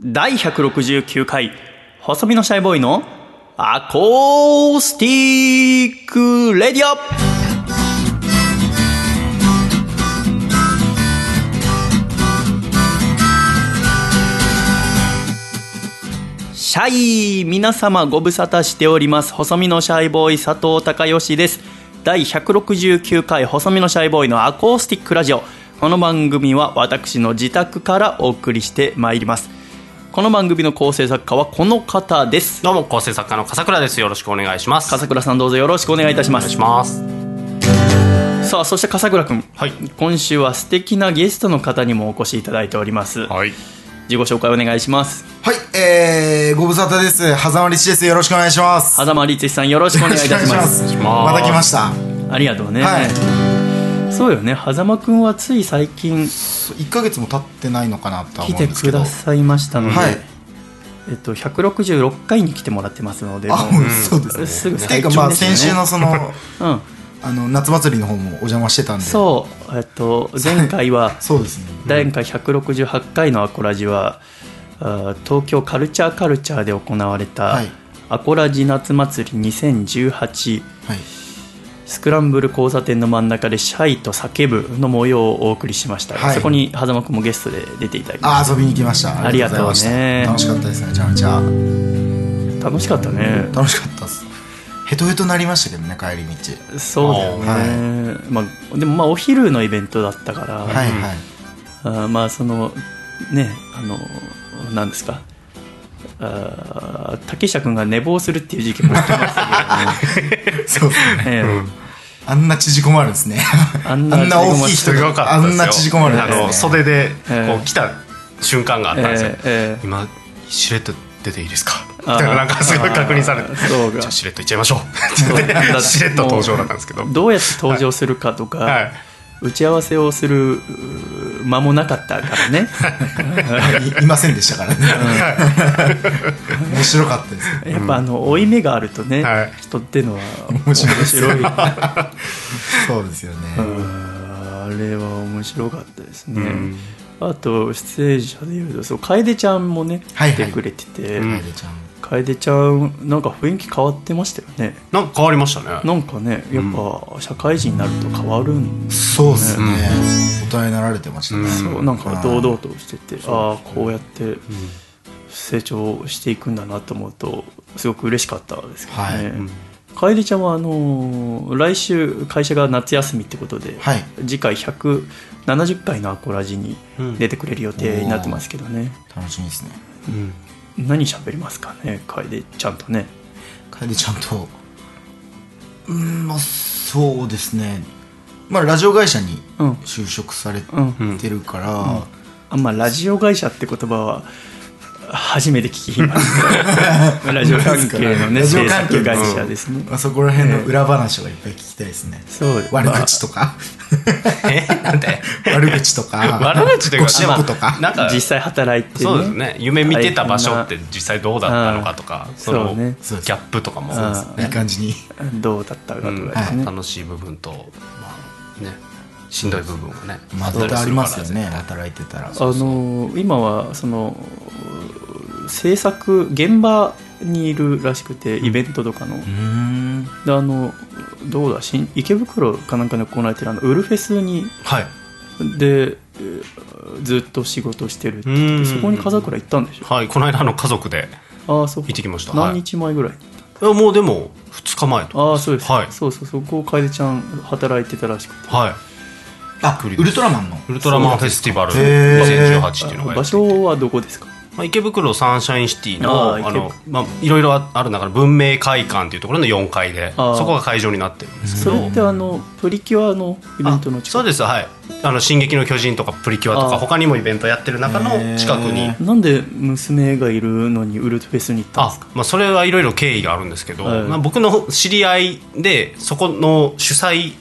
第169回細身のシャイボーイのアコースティックレディオシャイ皆様ご無沙汰しております。細身のシャイボーイ佐藤孝義です。第169回細身のシャイボーイのアコースティックラジオ。この番組は私の自宅からお送りしてまいります。この番組の構成作家はこの方です。どうも構成作家の笠倉です。よろしくお願いします。笠倉さんどうぞよろしくお願いいたします。お願いします。さあそして笠倉君、はい。今週は素敵なゲストの方にもお越しいただいております。はい。自己紹介お願いします。はい、えー、ご無沙汰です。狭間律です。よろしくお願いします。狭間律史さんよろしくお願いいたします。また来ました。ありがとうね、はいそうよね狭間君はつい最近1ヶ月も経ってないのかなとは来て思うんですけど。くださいましたので、はいえっと、166回に来てもらってますのであ、もうそうですね。すぐっていうか、まあ、先週のその、うん、あの、夏祭りの方もお邪魔してたんで。そう、えっと、前回はそうですね。第回168回のアコラジは、あ東京カルチャーカルチャーで行われた、はいアコラジ夏祭り2018はい。スクランブル交差点の真ん中でシャイと叫ぶの模様をお送りしました、はい。そこに狭間君もゲストで出ていただきましあ、遊びに来ました。ありがとうね。ございました。楽しかったですね、めちゃめちゃ。た楽しかったね。楽しかったです。ヘトヘトなりましたけどね、帰り道。そうだよね、まあ、でもまあお昼のイベントだったから、はいはい。あーまあそのねあの何ですかあー竹下君が寝坊するっていう。時期も起きましたそうですね。けど、ええあんな縮こまるんですね。あんな大きい人すごかったですよ。あんな縮こまるんあのですね。袖でええこう来た瞬間があったんですよ、ええええ今しれっと出ていいですか？みあたいななんかすごい確認されてじゃあしれっといっちゃいましょう。そうって言ってしれっと登場だったんですけど。どうやって登場するかとか、はい。打ち合わせをする間もなかったからね。い いませんでしたからね。面白かったです。よ。やっぱあの負い目があるとね、はい。人ってのは面白いです面白い。そうですよね。あれは面白かったですね、ん。あと出演者でいうとそう楓ちゃんもねはいはい。来てくれてて、うん。楓ちゃん。楓ちゃんなんか雰囲気変わってましたよね。なんか変わりましたね。なんかねやっぱ社会人になると変わるんそうですね。大人になられてましたね。そうなんか堂々としてて、ああこうやって成長していくんだなと思うとすごく嬉しかったですけどはい。ね、楓ちゃんはあのー来週会社が夏休みってことで、はい。次回170回のアコラジに出てくれる予定になってますけどね、楽しみですね。うん何喋りますかね？楓ちゃんとね。楓ちゃんと。うーん、まあ、そうですね。まあ、ラジオ会社にうん。就職されうんてるから、あん。まラジオ会社って言葉は初めて聞きます。ラジオ関係のねラジオ制関係作会社ですね、まあ、そこら辺の裏話をいっぱい聞きたいですね。そう。悪口とか、えなんで？悪口とか、悪口というかゴシップとか。なんか実際働いてねそうですね。夢見てた場所って実際どうだったのかとかそのギャップとかもいい感じに。どうだったかとかうん。ですね、楽しい部分とまあねしんどい部分がねまあ、絶対ありますよね、働いてたら。あの今はその制作現場にいるらしくてイベントとかの、うーん。であのどうだ新池袋かなんかで行われてるあのウルフェスにはい。でえーずっと仕事してるってそこに風倉行ったんでしょ？はいこの間あの家族で。ああそう行ってきました。何日前ぐらい？に、い。やもうでも2日前とああそうです、はい。そうそうそこ楓ちゃん働いてたらしくて。はい。あ、ウルトラマンの。ウルトラマンフェスティバルへー。2018っていうのがや場所はどこですか？まあ、池袋サンシャインシティのあの、まあ、いろいろある中で文明会館っていうところの4階でそこが会場になってるんですけど。それってあのプリキュアのイベントの近くあそうですはい「あの進撃の巨人」とか「プリキュア」とか他にもイベントやってる中の近くに。へなんで娘がいるのにウルトフェスに行ったんですか？あまあ、それはいろいろ経緯があるんですけど、はい。まあ、僕の知り合いでそこの主催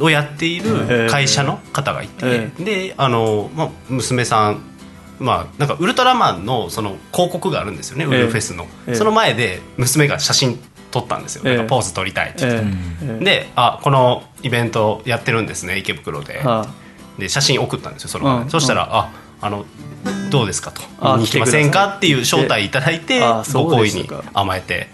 をやっている会社の方がいて、えであの、まあ、娘さんまあ、なんかウルトラマンのその広告があるんですよね、えウルフェスの、ええ。その前で娘が写真撮ったんですよ、ええ。なんかポーズ撮りたいって言って、であこのイベントやってるんですね池袋で、はで写真送ったんですよそのうん。そしたら、ああのどうですかと。あ見に行きませんか？っていう招待いただいてご好意に甘えて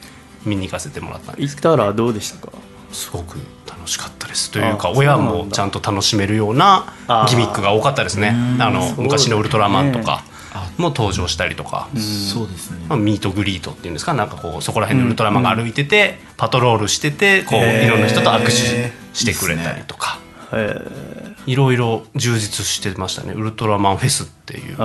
見に行かせてもらったんです行ったらどうでしたか？すごく楽しかったですというかあ親もちゃんと楽しめるようなあギミックが多かったですね。あの昔のウルトラマンとかも登場したりとか、そうですね。まあ、ミートグリートっていうんですか？なんかこうそこら辺のウルトラマンが歩いてて、パトロールしててこういろんな人と握手してくれたりとか。えいろいろ充実してましたね。ウルトラマンフェスっていう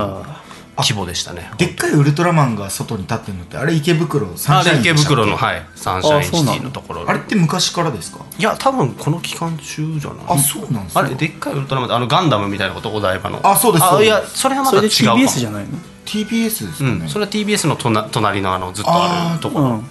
規模でしたね。でっかいウルトラマンが外に立ってるのってあれ池袋サンあシャインで池でしたっけ？袋のはいサンシャインシティのところ。あれって昔からですか？いや多分この期間中じゃない。あそうなんですかあれでっかいウルトラマンってあのガンダムみたいなことお台場の。あそうですそうです。いやそれはまそれでた違う TBS じゃないの？TBS ですかね、うん、それは TBS のとな隣のあのずっとあるところ。うん。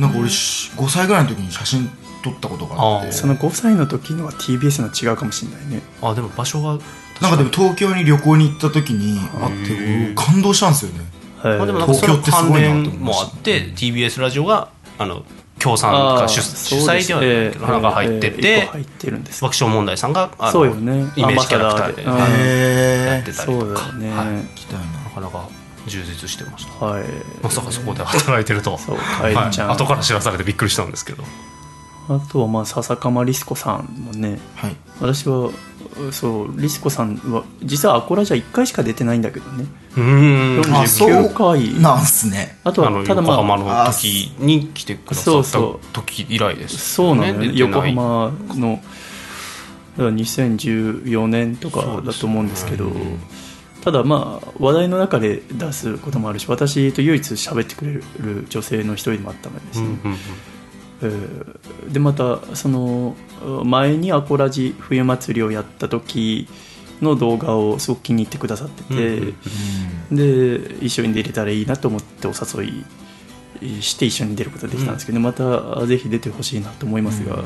なんか俺し5歳ぐらいの時に写真撮ったことがあって。あその5歳の時のは TBS の違うかもしれないね。あでも場所がなんかでも東京に旅行に行った時にあって俺感動したんですよね。はいまあ、でもなんかその東京ってす関ごいなと思連もいました。あって TBS ラジオがあの協賛か主主催ではないけどなんか入ってて個入ってるんです。爆笑問題さんがあのそうよね。イメージキャラクターでやってたりそうだとかよねはな。なかなか充実してました。はい。まさかそこで働いてるとは。い。後から知らされてびっくりしたんですけど。あとはまあ笹かまリスコさんもね。はい。私はそうリスコさんは実はアコラじゃ1回しか出てないんだけどね。うーんあそう49回。なんすね。あとはただ横浜まあの時に来てくださったそうそう。時以来ですそうなのよ。ね横浜のだから2014年とかだと思うんですけど。ただまあ話題の中で出すこともあるし私と唯一喋ってくれる女性の一人でもあったのでですね、うんうんうん。えーでまたその前にアコラジ冬祭りをやった時の動画をすごく気に入ってくださってて、うんで一緒に出れたらいいなと思ってお誘いして一緒に出ることができたんですけど、またぜひ出てほしいなと思いますが、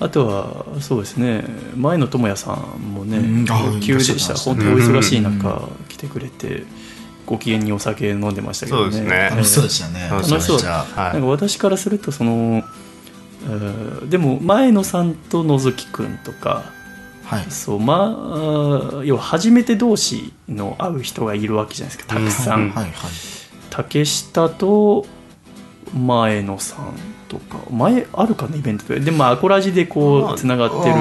あとはそうですね前野智也さんもね、うんあ急でした。本ね当お忙しい中来てくれてご機嫌にお酒飲んでましたけどね。そうですね。楽しそうでしたね。楽しそう。なんか私からするとその、えーでも前野さんと野月くんとかはい。そうまあ要は初めて同士の会う人がいるわけじゃないですかたくさん、うん。はいはい。竹下と前野さんとか前あるかなイベントで。でもアコラジでこまあうつながってる。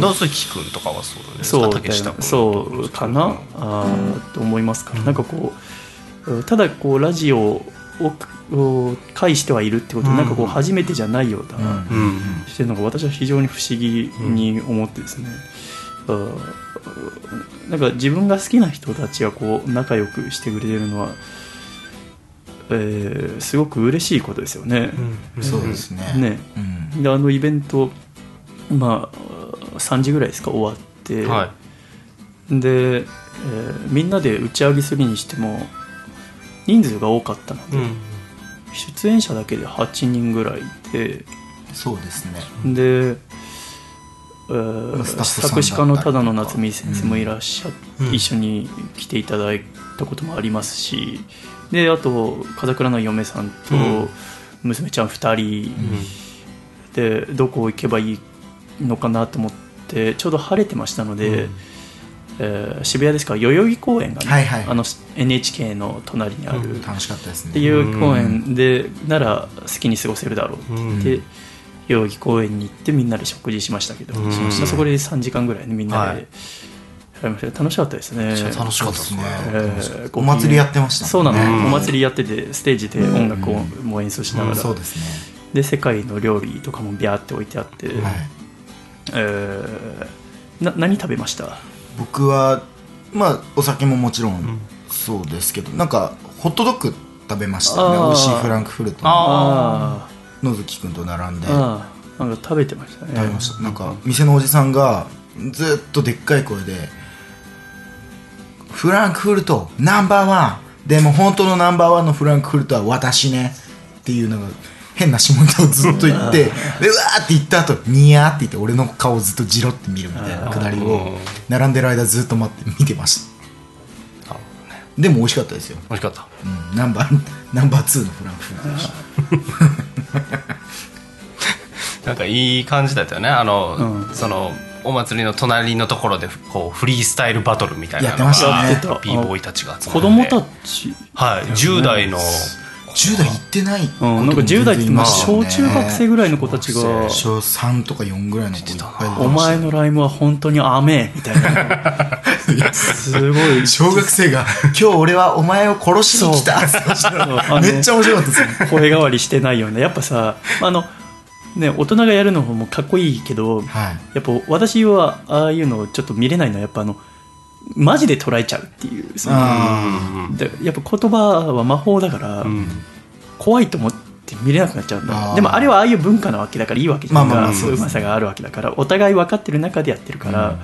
野月君とかはそうですそう竹下君そうか。な、あーと思いますから、なんかこうただこうラジオをを介してはいるってことで、うん。なんかこう初めてじゃないような、うん。うんしてるのが私は非常に不思議に思ってですね、なんか自分が好きな人たちがこう仲良くしてくれてるのは、えーすごく嬉しいことですよね。そうですね。ね。うん。であのイベント、まあ、3時ぐらいですか終わって、はい。で、えーみんなで打ち上げするにしても人数が多かったので、うん出演者だけで8人ぐらいいてそうですね。で、えー作詞家の只野夏美先生もいらっしゃっうん。一緒に来ていただいたこともありますしであと風倉の嫁さんとうん。娘ちゃん2人。でどこ行けばいいのかなと思ってちょうど晴れてましたので、うんえー渋谷ですか？ら代々木公園がね、はいはい。あの NHK の隣にある、うん楽しかったですね。で代々木公園でなら好きに過ごせるだろう。って言って、うん。代々木公園に行ってみんなで食事しましたけど、うん。まあそこで3時間ぐらいねみんなで、はい。楽しかったですね。楽しかったですね。えーお祭りやってましたそうなの、うん。お祭りやっててステージで音楽をも演奏しながら、そうですね。で世界の料理とかもビャーって置いてあって、はい。えーな何食べました？僕はまあお酒ももちろんそうですけどなんかホットドッグ食べましたよね。美味しいフランクフルトの。あ野月君と並んで。なんか食べてましたね。食べました。なんか店のおじさんがずっとでっかい声で「フランクフルトナンバーワン。でも本当のナンバーワンのフランクフルトは私ね」っていうのが変な下ネタをずっと言ってでうわーって言った後ニヤーって言って俺の顔をずっとじろって見るみたいなくだりを並んでる間ずっと待って見てました。でも美味しかったですよ、美味しかった。うん、ナンバーナンバー2のフランクフルト。でしたなんかいい感じだったよね。あの、うん。そのお祭りの隣のところでこうフリースタイルバトルみたいなのがやってましたね。b ボーイたちが集まって。子供たち、はい。10代の10代行ってないうん、なんか10代ってまあ小中学生ぐぐらいの子たちが。小3とか4ぐらいの子いっぱいお前のライムは本当に雨。みたいな。すごい。小学生が「今日俺はお前を殺しに来た」めっちゃ面白かったですね。声変わりしてないよね。やっぱさあのね大人がやるのもかっこいいけどはい。やっぱ私はああいうのをちょっと見れないのはやっぱあのマジで捉えちゃうっていうそのやっぱ言葉は魔法だから、うん。怖いと思って見れなくなっちゃうんだ。でもあれはああいう文化なわけだからいいわけじゃん。か、まあまあまあそういううまさがあるわけだからお互い分かってる中でやってるから、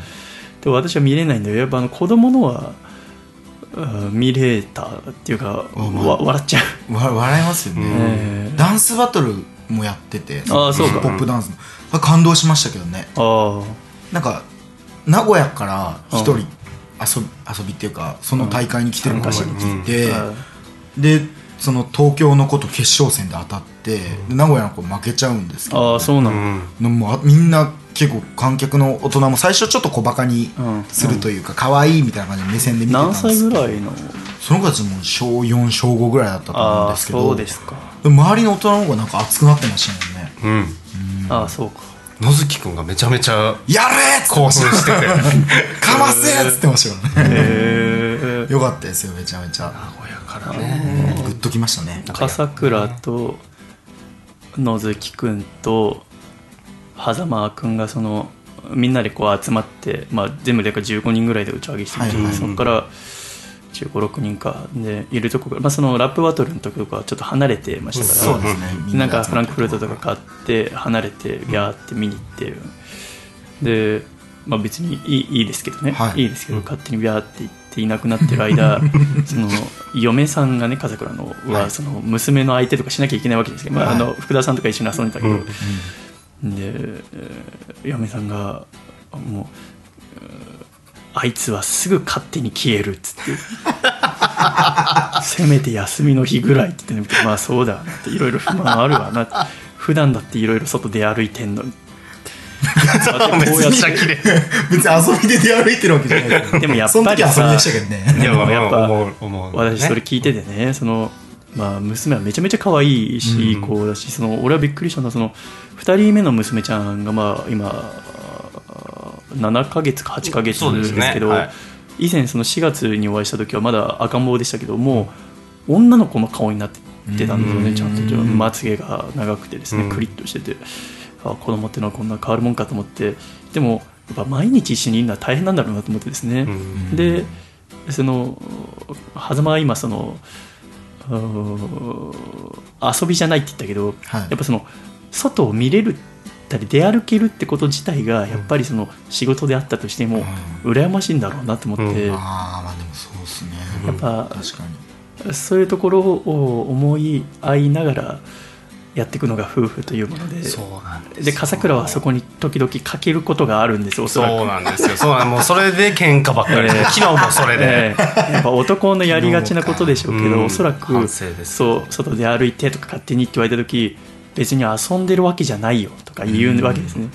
でも私は見れないんだよ。やっぱあの子供のはうん見れたっていうか、あまあわ笑っちゃう、わ笑いますよね、えーダンスバトルもやっててあーそうか。ポップダンス。のあ感動しましたけどね。あなんか名古屋から一人遊び遊びっていうかその大会に来てる子がい。て、あ、でその東京の子と決勝戦で当たって、で名古屋の子負けちゃうんですけあどあそうなの、うん。のもうあみんな結構観客の大人も最初ちょっと小バカにうん。するというか可愛いみたいな感じで目線で見てたん何です歳ぐらいのその子たちも小4小5ぐらいだったと思うんですけどそうですか。周りの大人の方がなんか熱くなってましたもんね。うん。ああそうか野月くんがめちゃめちゃやれーっつって興奮してて。かませーっつってましたよね。よかったですよめちゃめちゃ。名古屋からね。グッときましたね。笠倉と野月くんと狭間くんがそのみんなでこう集まって、まあ、全部でか15人ぐらいで打ち上げしてるじゃないはいはい。そこから1 5 6人かでいるとこから、まあ、そのラップバトルの時とかはちょっと離れてましたからね。みなんかフランクフルトとか買って離れてビャーって見に行ってで、まあ、別にいいいいですけどね、はい。いいですけど勝手にビャーって行っていなくなってる間 その嫁さんがね笠倉のは、はい。その娘の相手とかしなきゃいけないわけですけど、まあ、あの福田さんとか一緒に遊んでたけど、うんで、えー嫁さんがもうえーあいつはすぐ勝手に消えるっつって。せめて休みの日ぐらいって言ってね。まあそうだよなっていろいろ不満あるわな普段だっていろいろ外出歩いてんのに。こうやってめっちゃ綺麗別に遊びで出歩いてるわけじゃない。でもやっぱりさでもやっぱ私それ聞いててねそのまあ、娘はめちゃめちゃ可愛いし、いい子だしその俺はびっくりしたのはその2人目の娘ちゃんがまあ今7ヶ月か8ヶ月ですけど、ね。はい。以前その4月にお会いした時はまだ赤ん坊でしたけどもう女の子の顔になってたんですようん。ねちゃんと。まつげが長くてですねうん。クリッとしてて。あ子供ってのはこんな変わるもんかと思って。でもやっぱ毎日一緒にいるのは大変なんだろうなと思ってですね、うん。でその狭間は今その遊びじゃないって言ったけど、はい。やっぱその外を見れるたり出歩けるってこと自体がやっぱりその仕事であったとしても羨ましいんだろうなと思って、うん。ああまあでもそうですね。やっぱ確かに。そういうところを思い合いながらやっていくのが夫婦というものでそうなんですで笠倉はそこに時々かけることがあるんですおそらく。そうなんですよ。そうなんもうそれで喧嘩ばっかり、え え昨日もそれで、ええ。やっぱ男のやりがちなことでしょうけど、うん。おそらくそう外で歩いてとか勝手にって言われた時別に遊んでるわけじゃないよとか言うわけですね、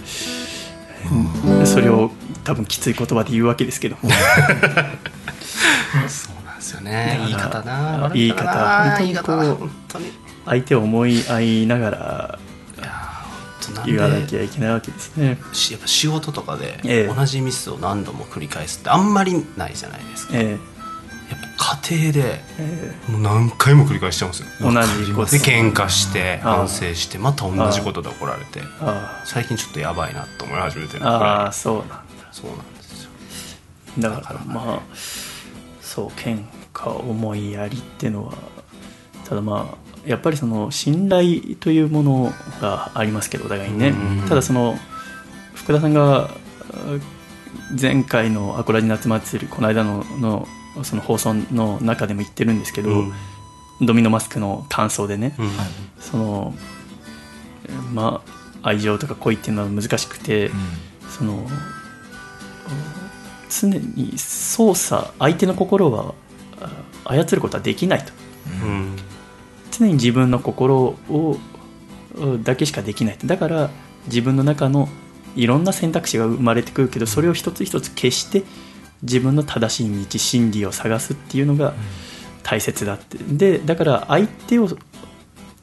うん。それを多分きつい言葉で言うわけですけども。そうなんですよね。言い方な。あ言い方本当に。相手を思い合いながら言わなきゃいけないわけですね。しやっぱ仕事とかでええ。同じミスを何度も繰り返すってあんまりないじゃないですか、えやっぱ家庭でええ。もう何回も繰り返しちゃうんですよ。え同じこと。で喧嘩して反省してまた同じことで怒られて。あ最近ちょっとやばいなと思い始めてるあああそうなんだ。そうなんですよ。だからまあそう喧嘩思いやりっていうのはただまあやっぱりその信頼というものがありますけどお互いにね。うん。ただその福田さんがあ前回の「アコラジ夏祭り」この間ののその放送の中でも言ってるんですけど、うん。ドミノマスクの感想でね、うん。はい。そのまあ愛情とか恋っていうのは難しくて、その常に操作相手の心はあ操ることはできないと。うん。常に自分の心をだけしかできないと。だから自分の中のいろんな選択肢が生まれてくるけどそれを一つ一つ消して自分の正しい道真理を探すっていうのが大切だって。でだから相手を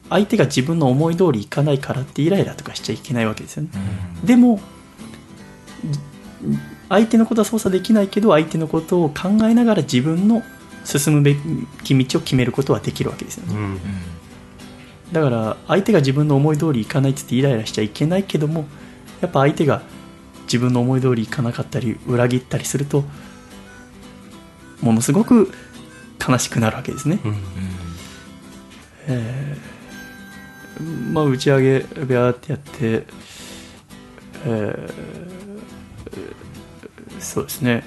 相手が自分の思い通りいかないからってイライラとかしちゃいけないわけですよね、でも相手のことは操作できないけど相手のことを考えながら自分の進むべき道を決めることはできるわけですよね、うん。だから相手が自分の思い通りいかないって言ってイライラしちゃいけないけどもやっぱ相手が自分の思い通りいかなかったり裏切ったりするとものすごく悲しくなるわけですね、うんえーまあ打ち上げビャーってやって、えーそうですね、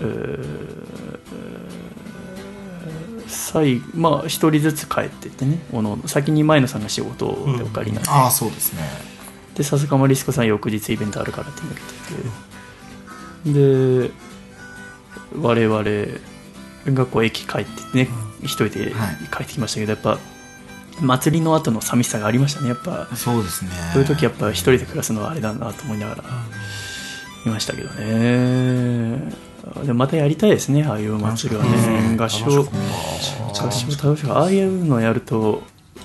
えー最後まあ一人ずつ帰ってってねおの先に前野さんが仕事でお借りになって、ああそうですね。で笹川リスコさん翌日イベントあるからって抜けててで我々がこう駅帰ってね一人ではい。帰ってきましたけどやっぱ祭りの後の寂しさがありましたねやっぱ。そうですね。そういう時やっぱ一人で暮らすのはあれだなと思いながらいましたけどね。でもまたやりたいですねああいうお祭りはね。合唱。合唱楽しく。ああいうのやると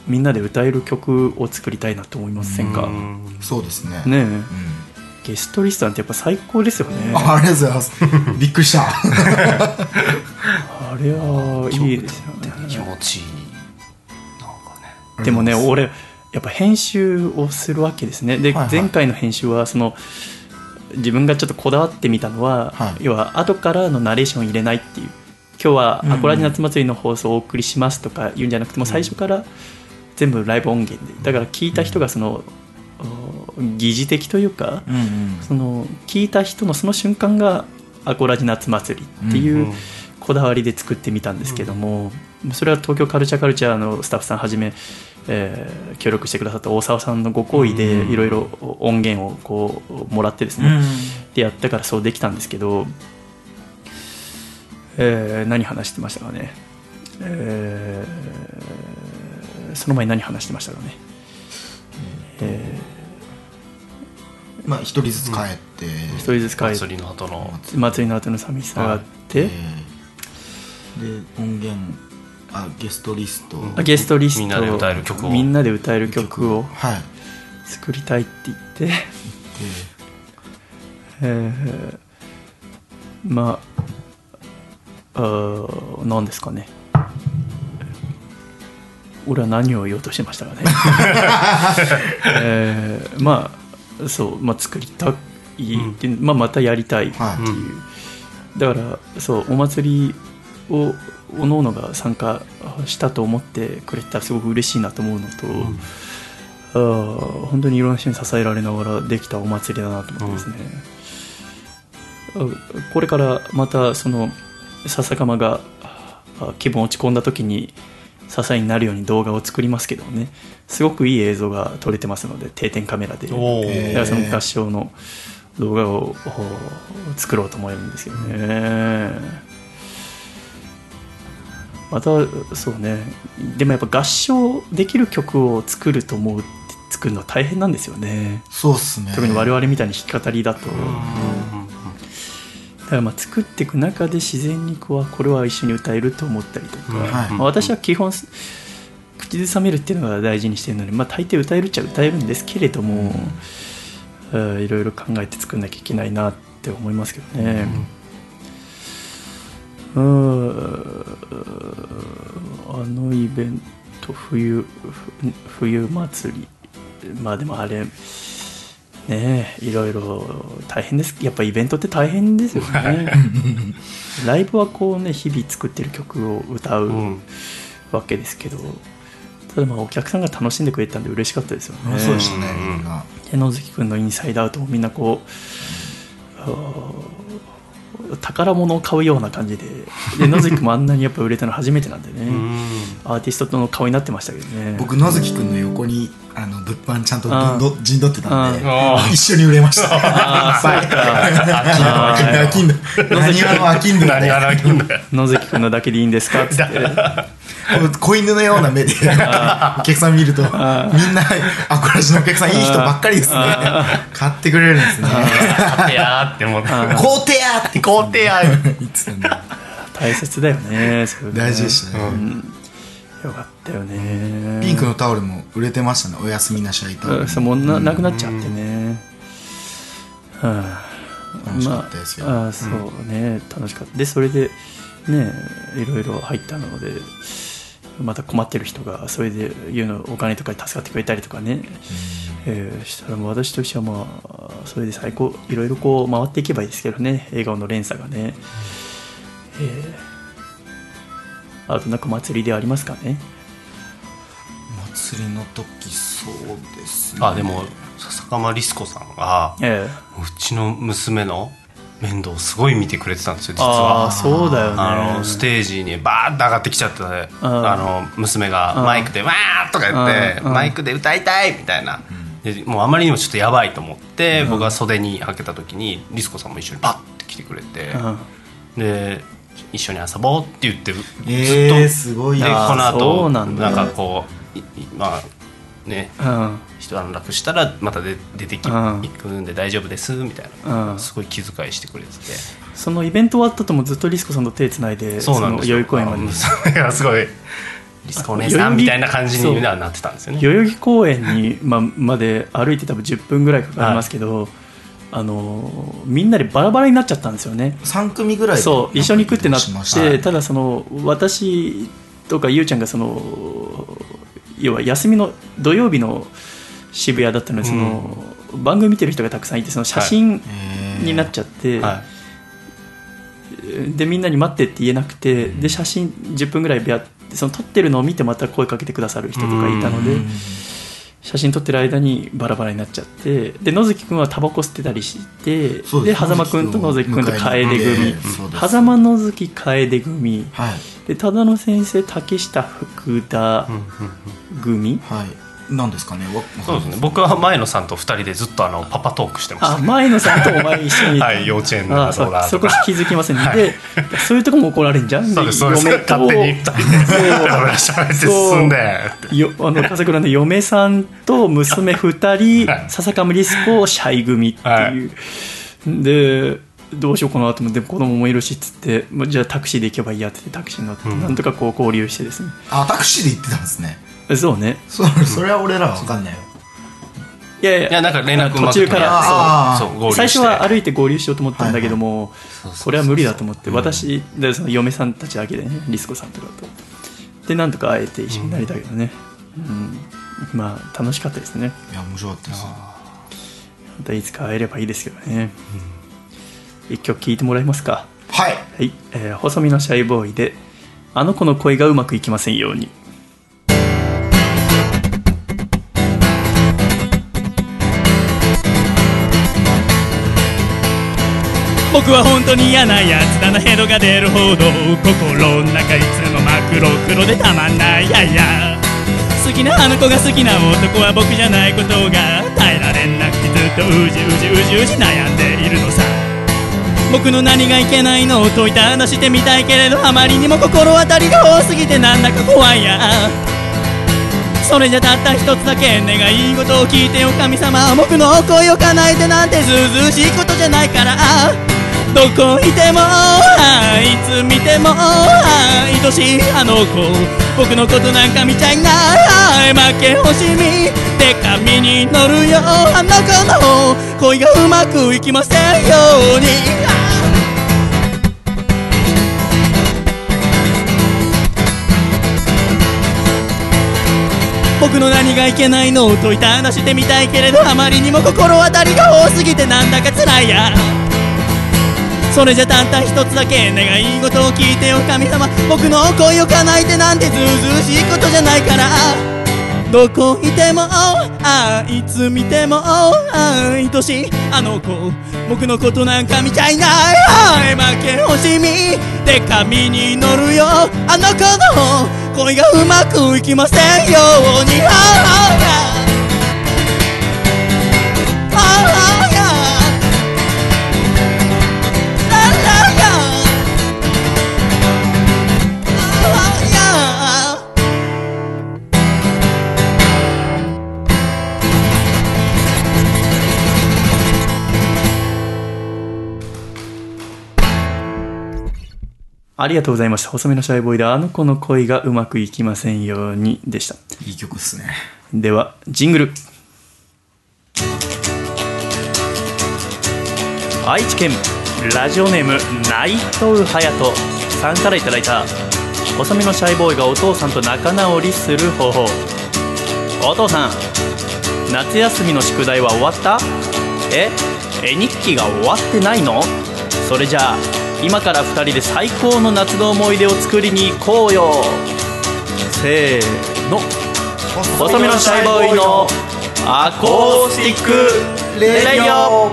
みんなで歌える曲を作りたいなと思いませんか？うん。そうですね。ねえ。うんゲストリストなんてやっぱ最高ですよね。あありがとうございます。びっくりした。あれはいいですよね。気持ちいい。なんかねでもね俺やっぱ編集をするわけですね。で、はいはい。前回の編集はその自分がちょっとこだわってみたのは、はい。要は後からのナレーションを入れないっていう。今日はアコラジ夏祭りの放送をお送りしますとか言うんじゃなくてもう最初から全部ライブ音源で。だから聞いた人がその、お疑似的というか、うんうん。その聞いた人のその瞬間がアコラジ夏祭りっていううんこだわりで作ってみたんですけども、それは東京カルチャーカルチャーのスタッフさんはじめ、えー協力してくださった大沢さんのご厚意でうんいろいろ音源をこうもらってですね、うんでやったからそうできたんですけど、えー何話してましたかね、えーその前に何話してましたかね、えまあ一人ずつ帰ってー一人ずつ帰って祭りの後の。祭りの後の寂しさがあって、で音源あゲストリスト。うんあゲストリスト。みんなで歌える曲を。みんなで歌える曲をはい。作りたいって言って、でえーまああー何ですかね。俺は何を言おうとしてましたかね、えーまあそう、まあ、作りたいっていう、まあ、またやりたいっていう、はい。だからそうお祭りをおのおのが参加したと思ってくれたらすごく嬉しいなと思うのと、あー本当にいろんな人に支えられながらできたお祭りだなと思ってですね、あこれからまたその笹かまがあ気分落ち込んだ時に支えになるように動画を作りますけどね。すごくいい映像が撮れてますので定点カメラで。その合唱の動画をお作ろうと思うんですよね、またそうね。でもやっぱ合唱できる曲を作ると思う作るのは大変なんですよね。そうっすね。特に我々みたいに弾き語りだと、だうんからまあ作っていく中で自然にこうこれは一緒に歌えると思ったりとか、うん。はい。まあ私は基本口ずさめるっていうのが大事にしてるので、まあ、大抵歌えるっちゃ歌えるんですけれども、えーいろいろ考えて作んなきゃいけないなって思いますけどね。うーん。あのイベント冬ふ冬祭り。まあでもあれねえいろいろ大変です。やっぱイベントって大変ですよね。ライブはこうね日々作ってる曲を歌ううん。わけですけどただまあお客さんが楽しんでくれたんで嬉しかったですよね。そうでしたね。うん。みん。なで野月君のインサイドアウトもみんなこう、あー宝物を買うような感じで。で 野月君もあんなにやっぱ売れたの初めてなんでね、うん。アーティストの顔になってましたけどね。僕野月くんの横にあの物販ちゃんとあー。どんど陣取ってたんであー。一緒に売れました。何がなきんだよ野関君のだけでいいんですかっつって。子犬のような目でお客さん見るとみんなアコラジのお客さんいい人ばっかりですね。買ってくれるんですね。いやーって思って。皇帝やって皇帝や言ってたんで大切だよね大事でしたねよかったよね。ピンクのタオルも売れてましたね。おやすみなシャイタオもうななくなっちゃってね。うん。楽しかったですよ。まあ、あーそうね、楽しかった。でそれでねいろいろ入ったのでまた困ってる人がそれで言うのお金とかで助かってくれたりとかね、えーしたらもう私としてはまあそれで最高いろいろこう回っていけばいいですけどね。笑顔の連鎖がね、えーあとなんか祭りでありますかね。祭りの時そうですね。あでも笹かまリスコさんがえうちの娘の面倒をすごい見てくれてたんですよえ実は。ああそうだよね。あのステージにバーッと上がってきちゃってあの娘がマイクで「わー!」とか言ってうん。マイクで歌いたいみたいなでもうあまりにもちょっとやばいと思って僕が袖にはけた時にリスコさんも一緒にパッて来てくれてうん。で一緒に遊ぼうって言ってずっえーとすごいでなこのそ後うなんだ。なんかこうまあねうん。一段落したらまたで出てきうん。行くんで大丈夫ですみたいうん。なすごい気遣いしてくれてて。そのイベント終わった後もずっとリスコさんと手つないでそうなんですよ。代々木公園 すごいリスコお姉さんみたいな感じにはなってたんですよね。代々木公園に、ま、まで歩いて多分10分ぐらいかかりますけど、あのみんなでバラバラになっちゃったんですよね。3組ぐらいでそう一緒に行くってなっしましてただその私とかゆうちゃんがその要は休みの土曜日の渋谷だったのでその、番組見てる人がたくさんいてその写真になっちゃって、はでみんなに待ってって言えなくてで写真10分ぐらいビャってその撮ってるのを見てまた声かけてくださる人とかいたので写真撮ってる間にバラバラになっちゃってで野月君はタバコ吸ってたりしてで狭間君と野月君と楓組。狭間野月楓組。はい。で忠野先生竹下福田組。はい何ですかね？わそうですね。僕は前野さんと二人でずっとあのパパトークしてました。あ前野さんとお前一緒に。はい幼稚園あのそそこ気づきませんね、はい。でそういうとこも怒られんじゃん。そうですそうです。嫁と。勝手に二人でって進んで。よあの笠倉の嫁さんと娘2人はい。笹上リスコシャイ組っていう、でどうしようかなと思って子供もいるしっつってまあじゃあタクシーで行けばいいやって言ってタクシーに乗って、うん。なんとかこう交流してですね。あタクシーで行ってたんですねそうね。そそれは俺らは分かんないよ。いやいや。いやなんか連絡途中から。そうそう合流して。最初は歩いて合流しようと思ったんだけども、これは無理だと思って、私でその嫁さんたちだけでねリスコさんとかと。でなんとか会えて一緒になりたけどね、うん。まあ楽しかったですね。いや面白かったですまたいつか会えればいいですけどね、一曲聴いてもらえますか？はい。はい、えー細身のシャイボーイで「あの子の恋がうまくいきませんように」僕は本当に嫌なやつだな。ヘドが出るほど心の中いつも真っ黒黒でたまんない。やいや。好きなあの子が好きな男は僕じゃないことが耐えられなくてずっとうじうじうじうじ悩んでいるのさ。僕の何がいけないのを問いただしてみたいけれどあまりにも心当たりが多すぎてなんだか怖いや。それじゃたった一つだけ願い事を聞いてよ神様僕の恋を叶えてなんてずうずうしいことじゃないから。どこいてもいつ見ても愛しいあの子僕のことなんか見ちゃいない負け惜しみで紙に乗るよあの子の恋がうまくいきませんように僕の何がいけないのを問いただしてみたいけれどあまりにも心当たりが多すぎてなんだか辛いやそれじゃたった一つだけ願い事を聞いてよ神様。僕の恋を叶えてなんてずうずうしいことじゃないから。どこいてもあいつ見てもあ愛しいあの子。僕のことなんか見ちゃいない。はい負け惜しみで紙に乗るよ。あの子の恋がうまくいきませんように。ありがとうございました。細身のシャイボーイであの子の恋がうまくいきませんようにでした。いい曲っすねでは、ジングル。愛知県ラジオネーム内藤隼人さんからいただいた細身のシャイボーイがお父さんと仲直りする方法お父さん夏休みの宿題は終わった？え？絵日記が終わってないの？それじゃあ今から2人で最高の夏の思い出を作りに行こうよ。せーの。細身のシャイボーイのアコースティック radio。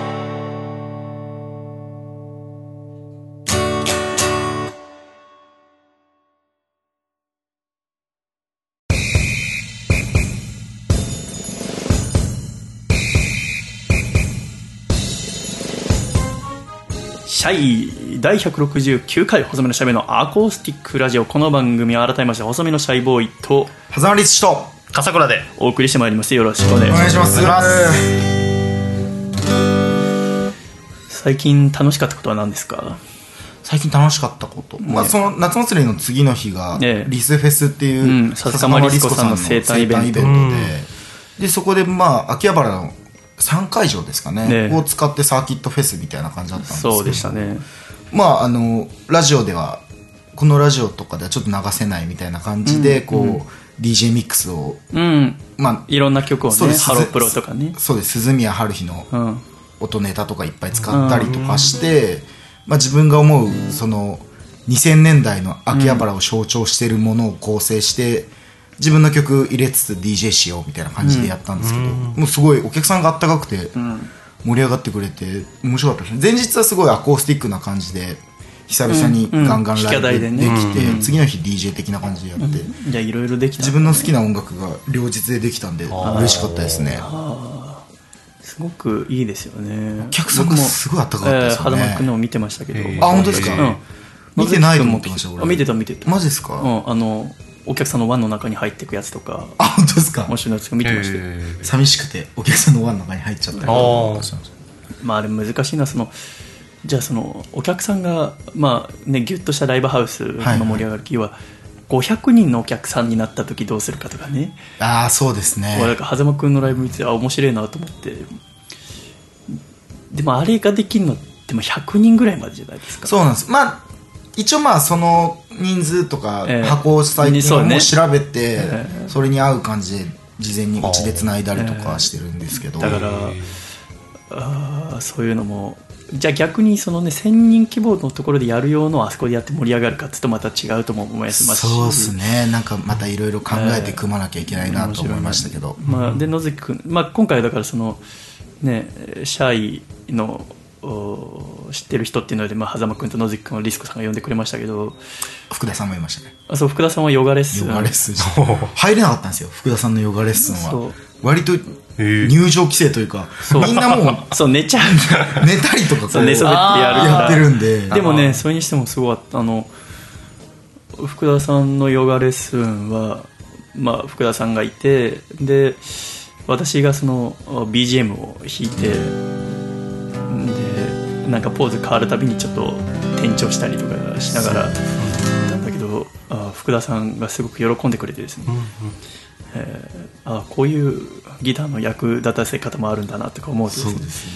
シャイ。第169回細身のシャイボーイのアコースティックラジオ。この番組は改めまして細身のシャイボーイと狭間律師と。笠倉でお送りしてまいります。よろしくお願いします。最近楽しかったことは何ですか？最近楽しかったこと、まあ、その夏祭りの次の日が、ええリスフェスっていう、うん。笹川リスコさんの生誕イベント。生誕イベントで、でそこでまあ秋葉原の3会場ですかね。ね。を使ってサーキットフェスみたいな感じだったんですけど。そうでしたねまああのラジオではこのラジオとかではちょっと流せないみたいな感じで、こう、DJ ミックスをうん。まあいろんな曲をねハロープロとかね。そうです。鈴宮春日のうん。音ネタとかいっぱい使ったりとかして、まあ、自分が思うその2000年代の秋葉原を象徴しているものを構成して、自分の曲入れつつ DJ しようみたいな感じでやったんですけど、もうすごいお客さんがあったかくて盛り上がってくれて面白かったですね。前日はすごいアコースティックな感じで久々にガンガンライブできて、次の日 DJ 的な感じでやって、じゃあいろいろできた。自分の好きな音楽が両日でできたんで嬉しかったですね。すごくいいですよね。おお客さんがすごいあったかかったですよね。風間君のも見てましたけど。あ本当ですか、うん。見てないと思ってました俺。あ見てた見てた。マジですか、うんあのお客さんの輪の中に入っていくやつとかあ本当ですか？面白いやつが見てましたよ寂しくてお客さんの輪の中に入っちゃったりあー。まああれ難しいなそのじゃあそのお客さんがまあねギュッとしたライブハウスが盛り上がる気は、500人のお客さんになった時どうするかとかね、ああそうですね。俺なんか狭間君のライブ見ててあ面白いなと思って。でもあれができるのっても100人ぐらいまでじゃないですか。そうなんです。まあ一応まあその人数とかええ。箱を最近もう調べてえそれに合う感じで事前にうちでつないだりとかしてるんですけど。だからあーそういうのも。じゃあ逆にそのね1000人規模のところでやる用のをあそこでやって盛り上がるかっていうとまた違うとも思いますし。そうですね。なんかまたいろいろ考えて組まなきゃいけないなと思いましたけど。まあ、で野関君、まあ、今回だからそのねシャイのお知ってる人っていうので、まあ、狭間君と野関君をリスコさんが呼んでくれましたけど。福田さんもいましたね。あそう福田さんはヨガレッスン。ヨガレッスン。入れなかったんですよ福田さんのヨガレッスンそう。は割とえ。入場規制というかみんなもう そう寝ちゃう。寝たりとかこそう寝そべってやるやってるんで。でもねそれにしてもすごかった。あの福田さんのヨガレッスンは、まあ、福田さんがいてで私がその BGM を弾いてでなんかポーズ変わるたびにちょっと転調したりとかしながらなんだけどあ福田さんがすごく喜んでくれてですね、えーあこういうギターの役立たせ方もあるんだなとか思うとですね。ですね。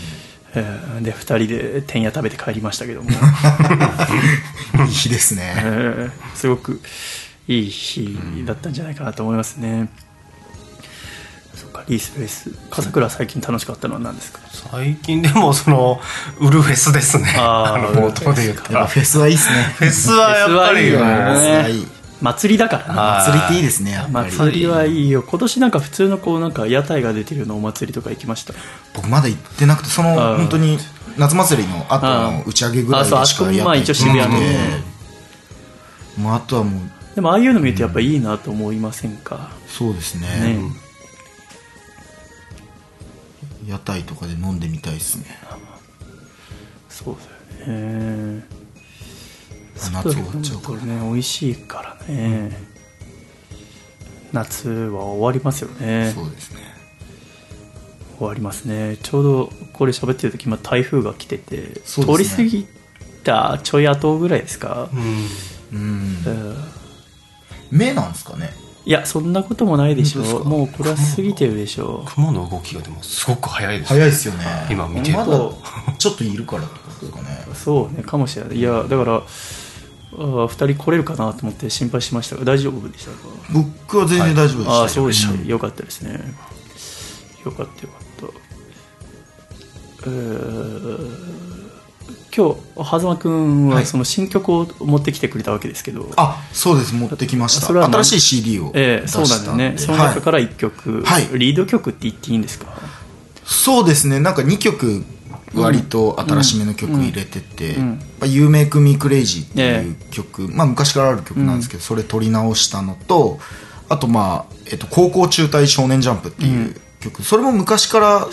えーで2人でてんや食べて帰りましたけども、いい日ですね。えーすごくいい日だったんじゃないかなと思いますね、かリースフェス笠倉最近楽しかったのは何ですか？最近でもそのウルフェスですね。あ の冒頭で言った。フェスはいいっすね。フェスはやっぱり。ね。祭りだから。祭りっていいですね祭りはいいよ。今年なんか普通のこうなんか屋台が出てるようなお祭りとか行きました？僕まだ行ってなくてその本当に夏祭りの後の打ち上げぐらいでしかやってまあ一応渋谷のもうあとはもうでもああいうの見るとやっぱいいなと思いませんか、そうですね。ね屋台とかで飲んでみたいですね。そうだよね。夏終わっちゃうから。これね。美味しいからね、夏は終わりますよね。そうですね。終わりますね。ちょうどこれ喋ってる時今台風が来てて、ね。通り過ぎたちょい後ぐらいですか、うん。うん。うん。目なんですかね？いやそんなこともないでしょ本当ですか？もうこれは過ぎてるでしょ雲の動きがでもすごく早いです早いですよね。今見てるまだちょっといるからってことですかね。そうねかもしれない。いやだからあ2人来れるかなと思って心配しましたが大丈夫でしたか？僕は全然大丈夫でしたよ。ああそうでした、んよかったですね。よかったよかった。えー今日狭間君ははい。その新曲を持ってきてくれたわけですけど、あそうです。持ってきました。それは何新しい CD をええ出そうなんで、よね。そのはい中から1曲、はい。リード曲って言っていいんですか？そうですね。なんか2曲割と新しめの曲入れててうんうん「まあ You Make Me Crazy」っていう曲、まあ、昔からある曲なんですけど、それ撮り直したのとあとまあ、えっと、高校中退少年ジャンプっていう曲、それも昔から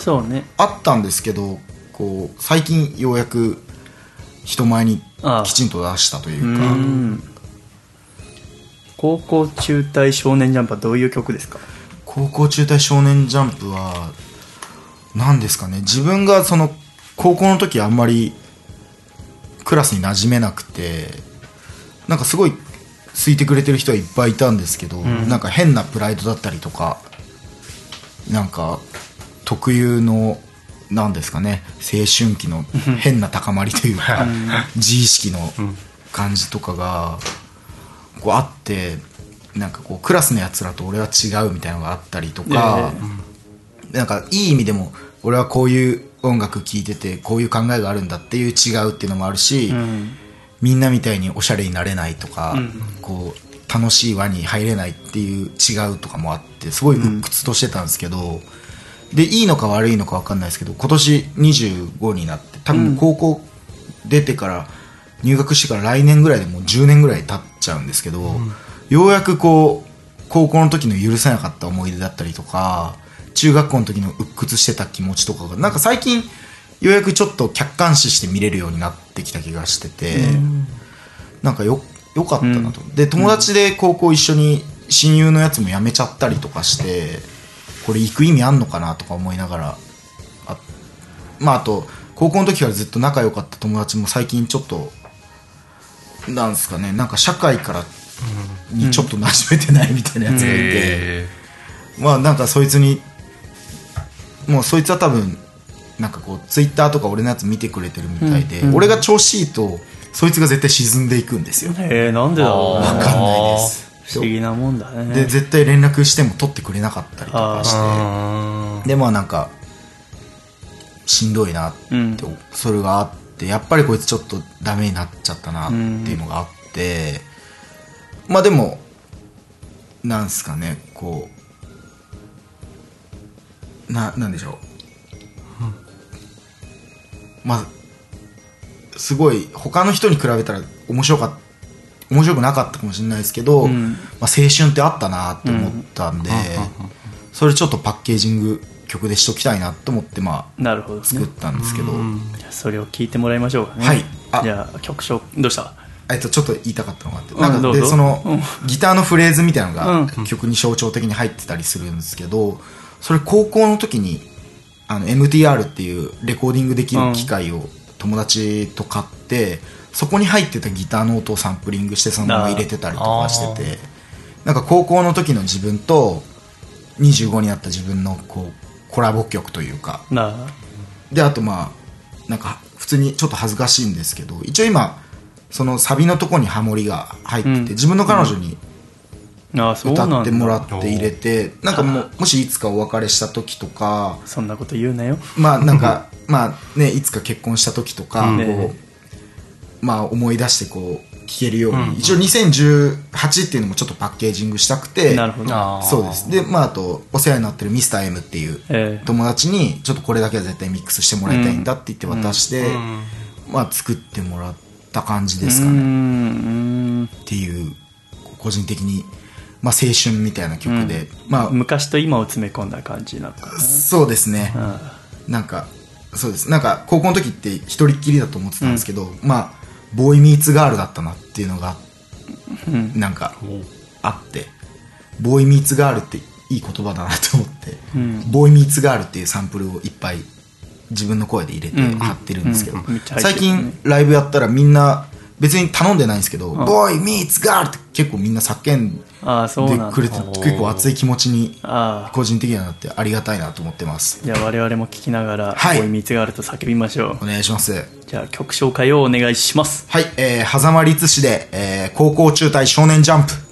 あったんですけどこう最近ようやく人前にきちんと出したといううかん。高校中退少年ジャンプはどういう曲ですか？高校中退少年ジャンプは何ですかね。自分がその高校の時あんまりクラスに馴染めなくてなんかすごい好いてくれてる人はいっぱいいたんですけど、なんか変なプライドだったりとかなんか特有のなんですかね青春期の変な高まりというか自意識の感じとかがこうあってなんかこうクラスのやつらと俺は違うみたいなのがあったりとか、なんかいい意味でも俺はこういう音楽聴いててこういう考えがあるんだっていう違うっていうのもあるし、うん。みんなみたいにおしゃれになれないとか、こう楽しい輪に入れないっていう違うとかもあってすごい鬱屈としてたんですけど、でいいのか悪いのか分かんないですけど今年25になって多分高校出てから入学してから来年ぐらいでもう10年ぐらい経っちゃうんですけど、ようやくこう高校の時の許せなかった思い出だったりとか中学校の時の鬱屈してた気持ちとかがなんか最近ようやくちょっと客観視して見れるようになってきた気がしてて、なんかよよかったなと、で友達で高校一緒に親友のやつも辞めちゃったりとかしてこれ行く意味あんのかなとか思いながらあまああと高校の時からずっと仲良かった友達も最近ちょっとなんですかねなんか社会からにちょっと馴染めてないみたいなやつがいて、えまあなんかそいつにもうそいつは多分なんかこうツイッターとか俺のやつ見てくれてるみたいで、うん。うん俺が調子いいとそいつが絶対沈んでいくんですよ。えー、なんでだろうわかんないです不思議なもんだね。で絶対連絡しても取ってくれなかったりとかしー。て。でまあなんかしんどいなって、うん。それがあってやっぱりこいつちょっとダメになっちゃったなっていうのがあって、まあでもなんすかねこうななんでしょう、まあすごい他の人に比べたら面白かっ面白くなかったかもしれないですけど、うん。まあ、青春ってあったなって思ったんで、それちょっとパッケージング曲でしときたいなと思ってまあなるほどね。作ったんですけど、それを聞いてもらいましょうかね。はい。あ。じゃあ曲紹どうした？えっと、ちょっと言いたかったのがあって、んなんかでその、うん。ギターのフレーズみたいなのうん。が曲に象徴的に入ってたりするんですけど、それ高校の時にあの MTR っていうレコーディングできる機械を友達と買って、そこに入ってたギターの音をサンプリングしてそのまま入れてたりとかしててなんか高校の時の自分と25になった自分のこうコラボ曲というか。であとまあなんか普通にちょっと恥ずかしいんですけど一応今そのサビのとこにハモリが入ってて、うん。自分の彼女に歌ってもらって入れてなんかもうもしいつかお別れした時とかそんなこと言うなよ。まあなんかまあねいつか結婚した時とか、うん。こうねまあ思い出してこう聴けるように、一応2018っていうのもちょっとパッケージングしたくて。なるほど。そうです。でまああとお世話になってるミスター m っていう。ええ。友達にちょっとこれだけは絶対ミックスしてもらいたいんだって言って渡して、ん。まあ作ってもらった感じでうすかね、っていうこ個人的に、まあ、青春みたいな曲で、まあ昔と今を詰め込んだ感じなのかそうですね、な、なんかそうです。なんか高校の時って一人っきりだと思ってたんですけど、まあボーイミーツガールだったなっていうのが、なんかあって。ボーイミーツガールっていい言葉だなと思って、ボーイミーツガールっていうサンプルをいっぱい自分の声で入れてうん。貼ってるんですけど、うん。めっちゃ入ってる。最近ライブやったらみんな別に頼んでないんですけど、ボーイミーツガールって結構みんな叫んああそうなんくれて結構熱い気持ちに個人的にはなってありがたいなと思ってます。じゃあ我々も聞きながら「はい。ボイミツがあると叫びましょう。お願いします。じゃあ曲紹介をお願いします。はい、えー、狭間律師で、えー、高校中退少年ジャンプ。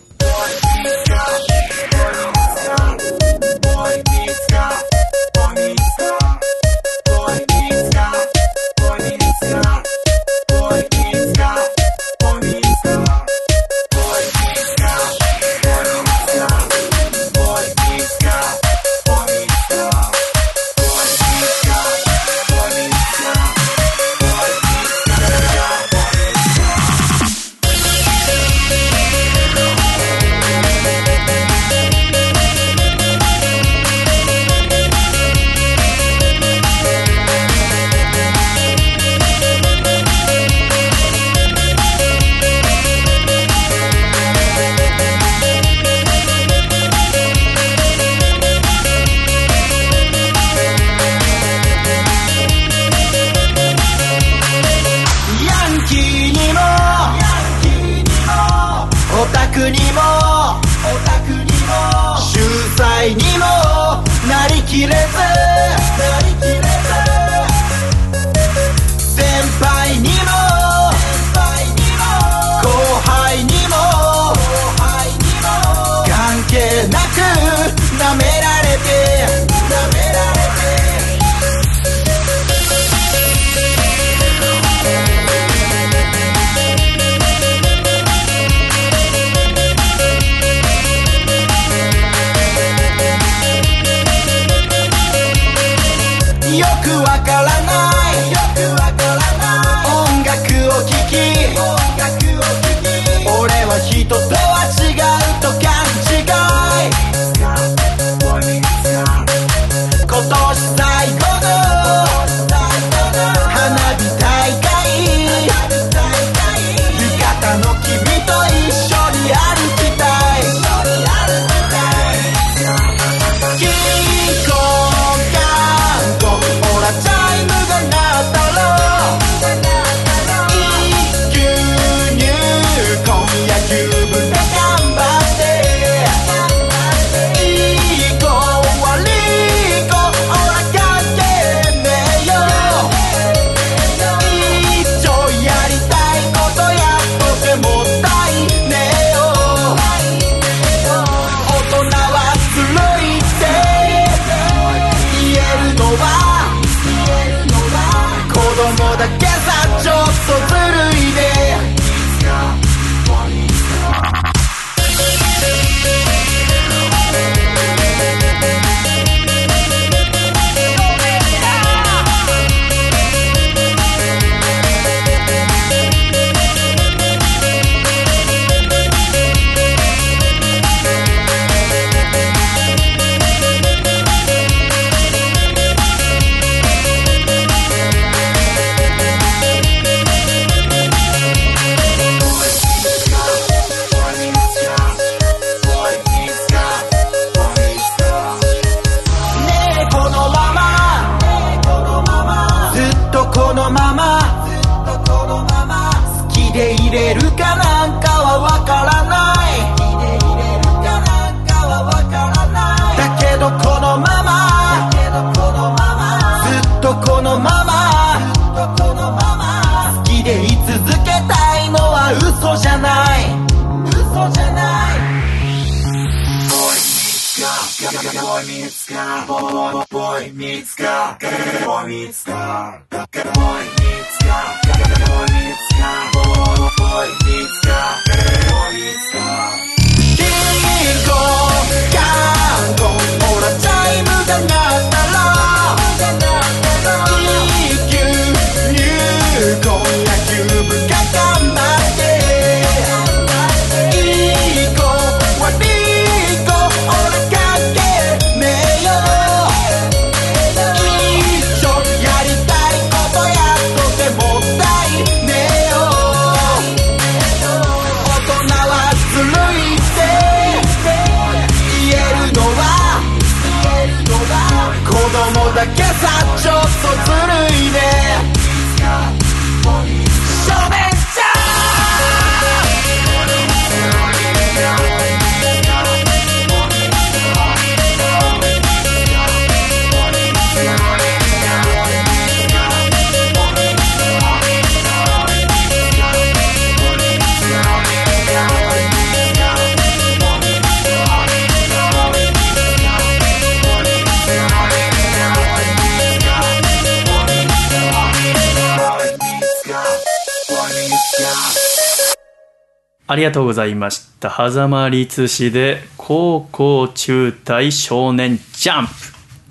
ありがとうございました。狭間律師で、高校中大少年ジャンプ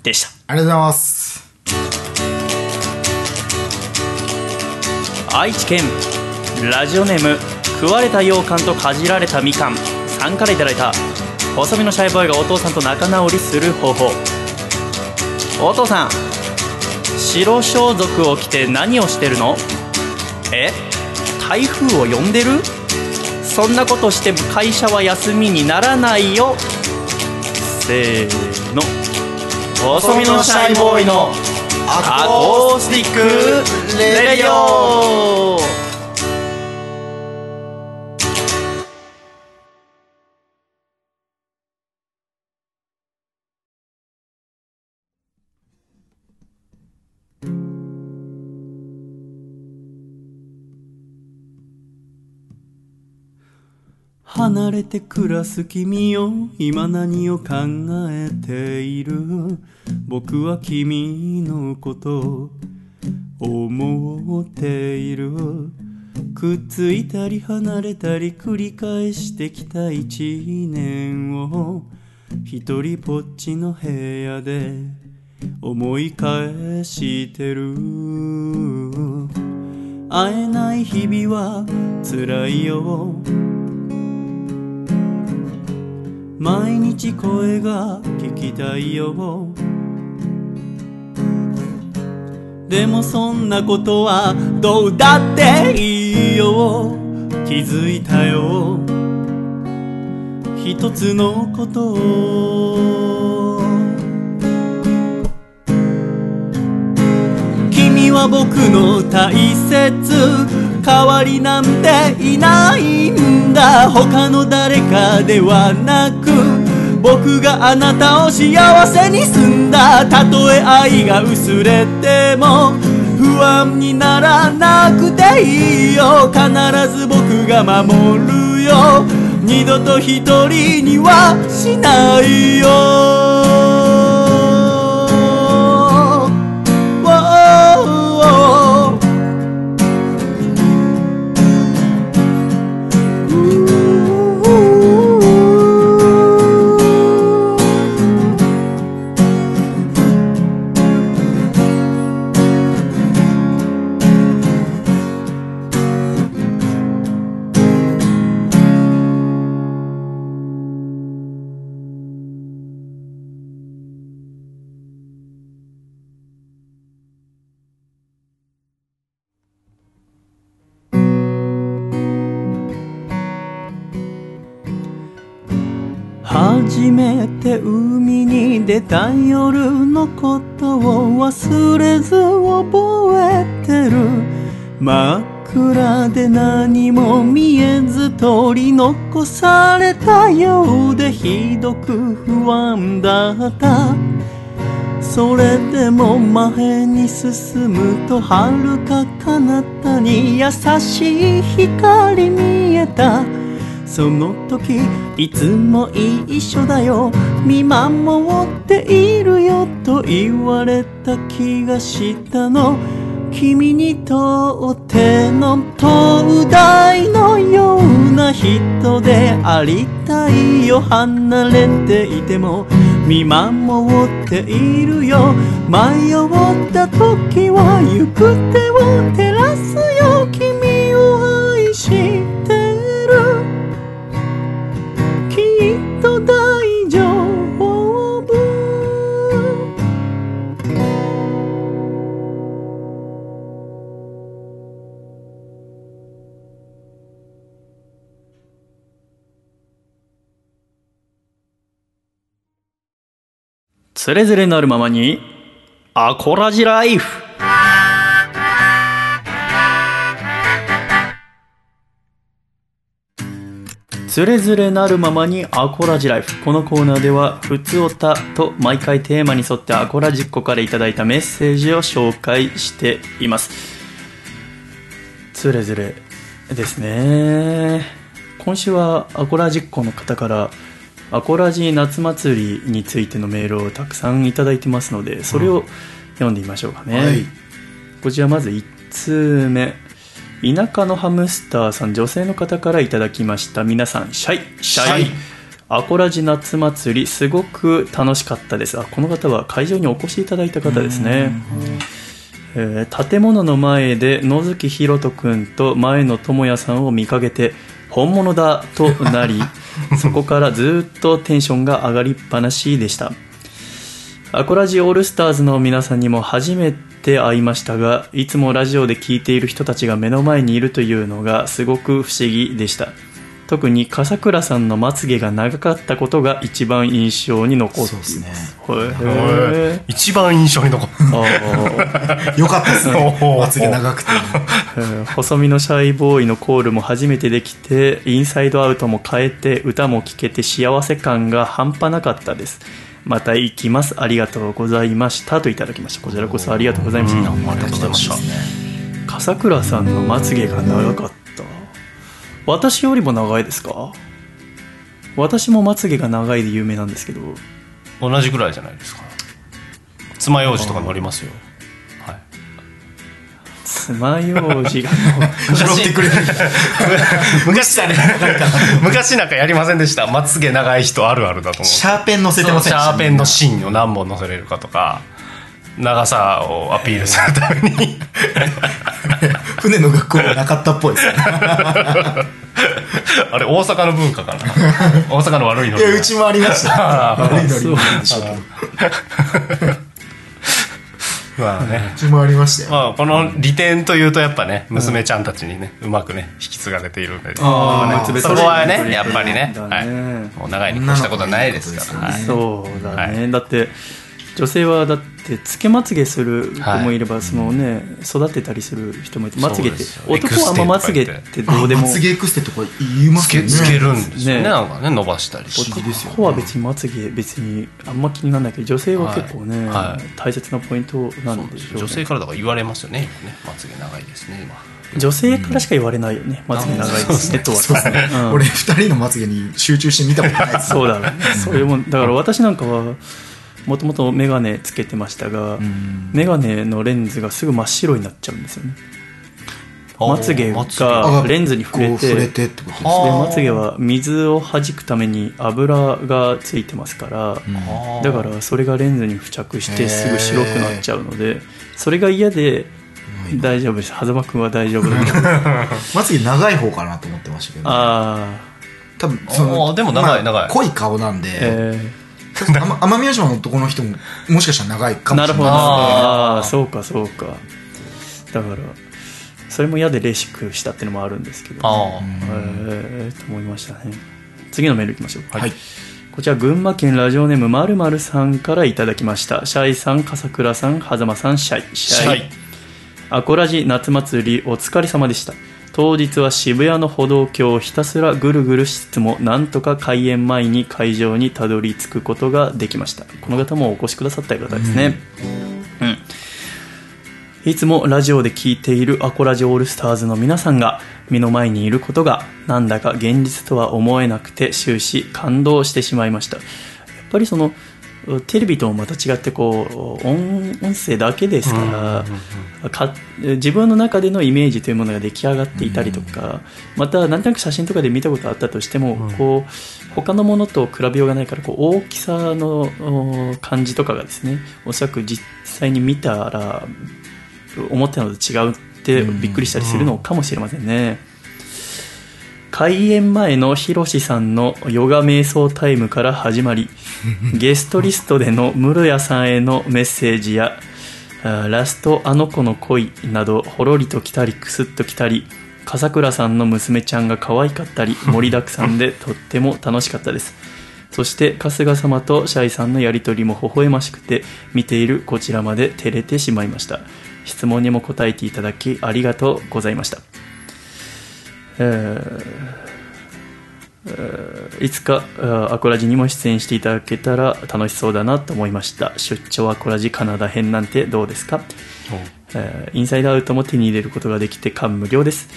でした。ありがとうございます。愛知県ラジオネーム食われた羊羹とかじられたみかん。さんからいただいた細身のシャイボーイがお父さんと仲直りする方法。お父さん白装束を着て何をしてるの？え？台風を呼んでる？そんなことして会社は休みにならないよ。せーの。細身のシャイボーイのアコースティック radio。離れて暮らす君よ。今何を考えている？僕は君のことを思っている。くっついたり離れたり繰り返してきた一年を一人ぽっちの部屋で思い返してる。会えない日々は辛いよ。毎日声が聞きたいよ。でもそんなことはどうだっていいよ。気づいたよ。一つのことを。君は僕の大切。代わりなんていない。んだ。他の誰かではなく僕があなたを幸せにすんだ。たとえ愛が薄れても不安にならなくていいよ。必ず僕が守るよ。二度と一人にはしないよ。た夜のことを忘れず覚えてる。真っ暗で何も見えず取り残されたようでひどく不安だった。それでも前に進むと遥か彼方に優しい光見えた。その時いつも一緒だよ。見守っているよと言われた気がしたの。君にとっての灯台のような人でありたいよ。離れていても見守っているよ。迷った時は行く手を照らすよ。君を愛しつれづれなるままにアコラジライフ。つれづれなるままにアコラジライフ。このコーナーでは「ふつおた」と毎回テーマに沿ってアコラジっ子からいただいたメッセージを紹介しています。つれづれですね。今週はアコラジっ子の方からアコラジ夏祭りについてのメールをたくさんいただいてますのでそれを読んでみましょうかね、はい。こちらまず1通目。田舎のハムスターさん女性の方からいただきました。皆さんシャイシャイ。アコラジ夏祭りすごく楽しかったです。あこの方は会場にお越しいただいた方ですね。えー建物の前で野月ひろと君と前野智也さんを見かけて本物だとなり そこからずっとテンションが上がりっぱなしでした。アコラジオールスターズの皆さんにも初めて会いましたがいつもラジオで聴いている人たちが目の前にいるというのがすごく不思議でした。特に笠倉さんのまつげが長かったことが一番印象に残っています。そうですね。へー。一番印象に残るあー。よかったですね。まつげ長くてえー。細身のシャイボーイのコールも初めてできてインサイドアウトも変えて歌も聴けて幸せ感が半端なかったです。また行きます。ありがとうございましたといただきました。こちらこそありがとうございました、また来てました。ね笠倉さんのまつげが長かった私よりも長いですか？私もまつげが長いで有名なんですけど。同じぐらいじゃないですか。爪楊枝とか乗りますよ。はい。爪楊枝が 拾ってくれる。昔昔なんかやりませんでしたまつげ長い人あるあるだと思うシャーペン乗せてませんシャーペンの芯を何本乗せれるかとか長さをアピールするために船の学校がなかったっぽいですね。あれ大阪の文化かな。大阪の悪いのいやうちもありました。悪いノリもあるんでしょうけどう。まあね。ちもありましたよ。まあ、この利点というとやっぱね娘ちゃんたちにねうまくね引き継がれているんで、ねそこはねやっぱりねだはい、ねもう長いに越したことはないですから、はい、そうだね、はだって女性はだってつけまつげする子もいれば、そのね育てたりする人もいてまつげって男はあんままつげってどうでもまつげエクステとか言いまつすよね。けつけるんですよね。ね。なんかね伸ばしたりし。て男は別にまつげ別にあんま気にならないけど女性は結構ね、はい。はい大切なポイントなんでしょう、ね、女性からだから言われますよねね。まつげ長いですね今。女性からしか言われないよね、まつげ長いですねとは。俺二人のまつげに集中して見たことないそうだろうね。そういうもん。だから私なんかはもともと眼鏡つけてましたが、眼鏡のレンズがすぐ真っ白になっちゃうんですよね。まつげがレンズに触れて触れてってことですでねまつげは水を弾くために油がついてますから、あーだからそれがレンズに付着してすぐ白くなっちゃうのでそれが嫌で大丈夫です。狭間君は大丈夫だ まつげ長い方かなと思ってましたけど、あ多分そあのーでも長いまあ長い。濃い顔なんで、あえあま奄美大島の男の人ももしかしたら長いかー、なるほど。もしれないああそうかそうか。だからそれも嫌でレーシックしたっていうのもあるんですけど、あえー、と思いましたね。次のメールいきましょう。はい。こちら群馬県ラジオネームまるまるさんからいただきました。シャイさん笠倉さん狭間さんシャイ。シシャイ。アコラジ夏祭りお疲れ様でした当日は渋谷の歩道橋をひたすらぐるぐるしつつもなんとか開演前に会場にたどり着くことができました。この方もお越しくださった方ですね。うん。いつもラジオで聞いているアコラジオールスターズの皆さんが目の前にいることがなんだか現実とは思えなくて終始感動してしまいました。やっぱりそのテレビともまた違ってこう音音声だけですからか自分の中でのイメージというものが出来上がっていたりとかまた何となく写真とかで見たことあったとしてもこう他のものと比べようがないからこう大きさのお感じとかがですねおそらく実際に見たら思ったのと違うってびっくりしたりするのかもしれませんね。開演前のひろしさんのヨガ瞑想タイムから始まり ゲストリストでの室谷さんへのメッセージやあラストあの子の恋などほろりと来たりくすっと来たり笠倉さんの娘ちゃんが可愛かったり 盛りだくさんでとっても楽しかったです。そして春日様とシャイさんのやりとりも微笑ましくて見ているこちらまで照れてしまいました。質問にも答えていただきありがとうございましたえーえーいつかアコラジにも出演していただけたら楽しそうだなと思いました。出張アコラジカナダ編なんてどうですか、えーインサイドアウトも手に入れることができて感無量です、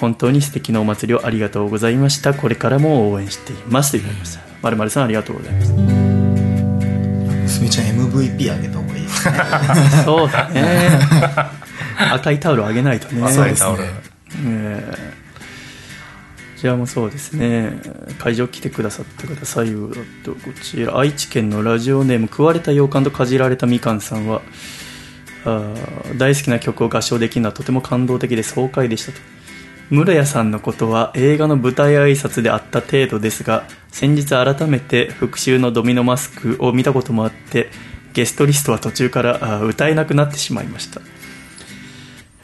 本当に素敵なお祭りをありがとうございました。これからも応援しています。ということですまるまるさんありがとうございます。娘ちゃん MVP あげた方がいいですね。そうだね。赤いタオルあげないとね。赤いタオル。えーじゃあもそうですね。会場来てくださった方最後だとこちら愛知県のラジオネーム食われた羊羹とかじられたみかんさんはあ大好きな曲を合唱できるのはとても感動的で爽快でしたと。室谷さんのことは映画の舞台挨拶であった程度ですが先日改めて復讐のドミノマスクを見たこともあってゲストリストは途中から歌えなくなってしまいました。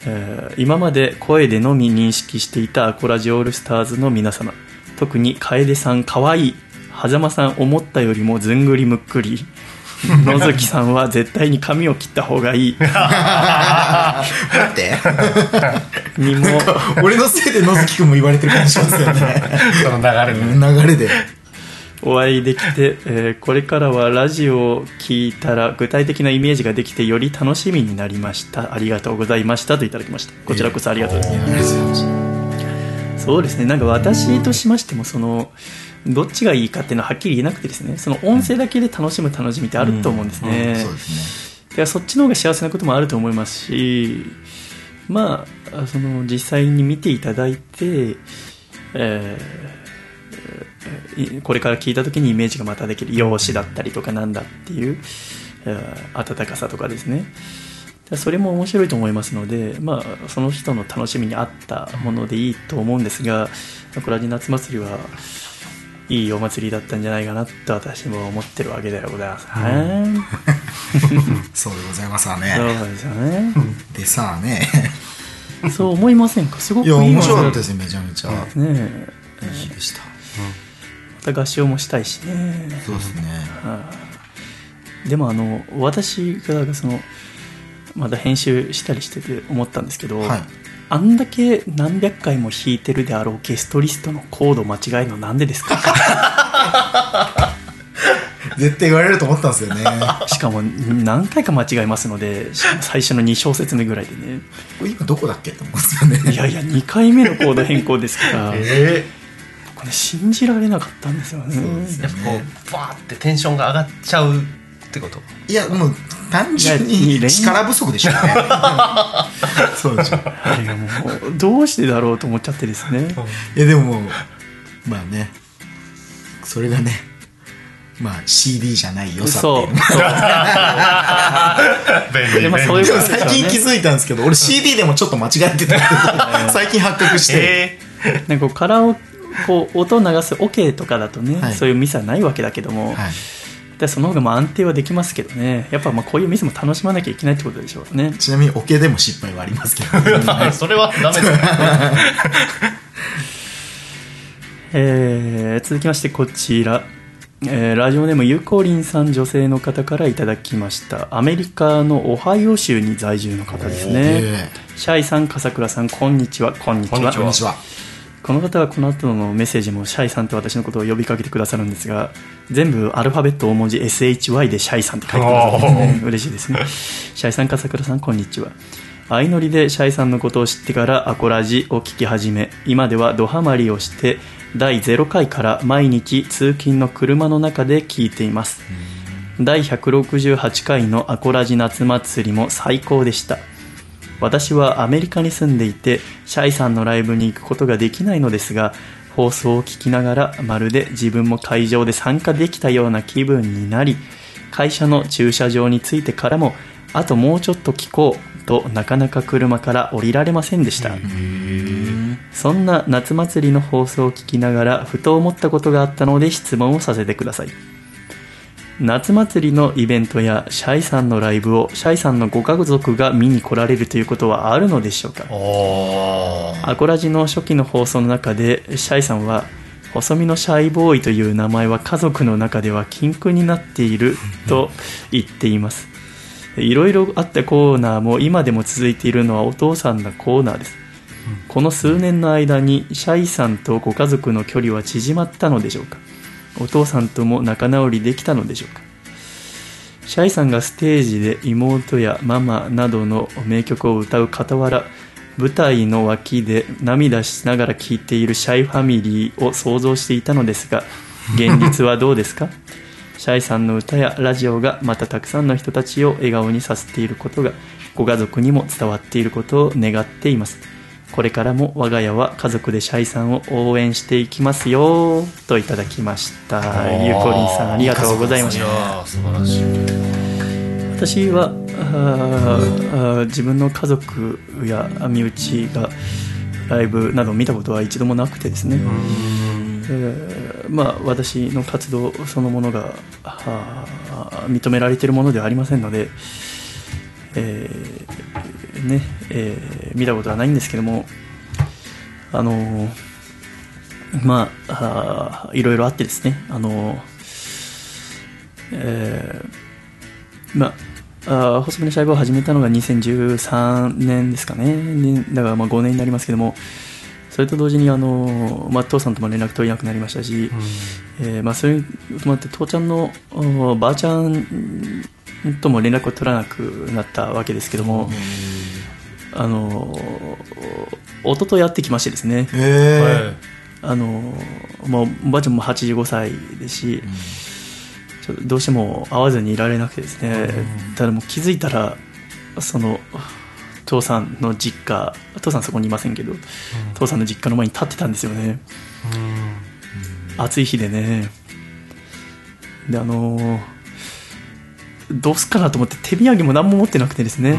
えー今まで声でのみ認識していたアコラジオールスターズの皆様特に楓さんかわいい狭間さん思ったよりもずんぐりむっくり野月さんは絶対に髪を切った方がいい。待って。にも俺のせいで野月くんも言われてる感じしますよね。その流れで。流れでお会いできて、えーこれからはラジオを聞いたら具体的なイメージができてより楽しみになりました。ありがとうございました。といただきました。こちらこそありがとうございます。そうですね。なんか私としましてもそのどっちがいいかっていうのははっきり言えなくてですね。その音声だけで楽しむ楽しみってあると思うんですね、そそっちの方が幸せなこともあると思いますしまあその実際に見ていただいて、えーいこれから聞いた時にイメージがまたできる容姿だったりとかなんだっていう、えー温かさとかですね。でそれも面白いと思いますので、まあ、その人の楽しみに合ったものでいいと思うんですがこれは夏祭りはいいお祭りだったんじゃないかなと私も思ってるわけでございますね。そうでございますわそうねですよね。でさあね。そう思いませんか？すごくいや面白かったでですねめちゃめちゃ。ねえ。いい日でした。また合唱もしたいしね。そうですね。でもあの私がそのまだ編集したりしてて思ったんですけど、はい。あんだけ何百回も弾いてるであろうゲストリストのコード間違えるのなんでですか？絶対言われると思ったんですよね。しかも何回か間違えますので最初の2小節目ぐらいでね。これ今どこだっけって思うんですよね。いやいや2回目のコード変更ですから。えこれ信じられなかったんですよね。やっぱこうバーってテンションが上がっちゃうってこと？いやもう単純に 力不足でしょうね。そうでしょあれがもうどうしてだろうと思っちゃってですね。いやでももうまあね。それがねまあ CD じゃない良さってそいう。う便利 でまあそういうでもこと最近気づいたんですけど俺 CD でもちょっと間違えてた最近発覚して、えなんかカラオこう音を流す OK とかだとね、はい。そういうミスはないわけだけども、はい。でその方がまあ安定はできますけどねやっぱまあこういうミスも楽しまなきゃいけないってことでしょうね。ちなみにオケでも失敗はありますけど。ー、それはダメだよ えー続きましてこちら、えーラジオネームゆこりんさん女性の方からいただきました。アメリカのオハイオ州に在住の方ですね。えシャイさん笠倉さんこんにちは。こんにちはこの方はこの後のメッセージもシャイさんって私のことを呼びかけてくださるんですが全部アルファベット大文字 SHY でシャイさんって書いてくださって、ね、嬉しいですね。シャイさん笠倉さんこんにちは。相乗りでシャイさんのことを知ってからアコラジを聞き始め今ではドハマりをして第0回から毎日通勤の車の中で聞いています。第168回のアコラジ夏祭りも最高でした私はアメリカに住んでいてシャイさんのライブに行くことができないのですが放送を聞きながらまるで自分も会場で参加できたような気分になり会社の駐車場に着いてからもあともうちょっと聞こうとなかなか車から降りられませんでした。そんな夏祭りの放送を聞きながらふと思ったことがあったので質問をさせてください夏祭りのイベントやシャイさんのライブをシャイさんのご家族が見に来られるということはあるのでしょうか？アコラジの初期の放送の中でシャイさんは細身のシャイボーイという名前は家族の中では禁句になっていると言っています。いろいろあったコーナーも今でも続いているのはお父さんのコーナーです。この数年の間にシャイさんとご家族の距離は縮まったのでしょうか？お父さんとも仲直りできたのでしょうか？シャイさんがステージで妹やママなどの名曲を歌う傍ら舞台の脇で涙しながら聴いているシャイファミリーを想像していたのですが現実はどうですか？シャイさんの歌やラジオがまたたくさんの人たちを笑顔にさせていることがご家族にも伝わっていることを願っています。これからも我が家は家族でシャイさんを応援していきますよといただきました。ゆうこりんさんありがとうございました。素晴らしい。私はあーあー自分の家族や身内がライブなど見たことは一度もなくてですね、えーまあ、私の活動そのものが認められているものではありませんので、えーねえー見たことはないんですけどもあのーまあいろいろあってですねあのーえーまああー細身の細胞を始めたのが2013年ですかね。ねだからまあ5年になりますけどもそれと同時にあの、まあ、父さんとも連絡取れなくなりましたし、えーまあ、それに伴って父ちゃんのおばあちゃんとも連絡を取らなくなったわけですけども、あの弟とやってきましてですね、えあのまあ、おばあちゃんも85歳ですし、ちょっとどうしても会わずにいられなくてですね、ただもう気づいたらその父さんの実家父さんそこにいませんけど、父さんの実家の前に立ってたんですよね、暑い日でね。であのどうすっかなと思って手土産も何も持ってなくてですね、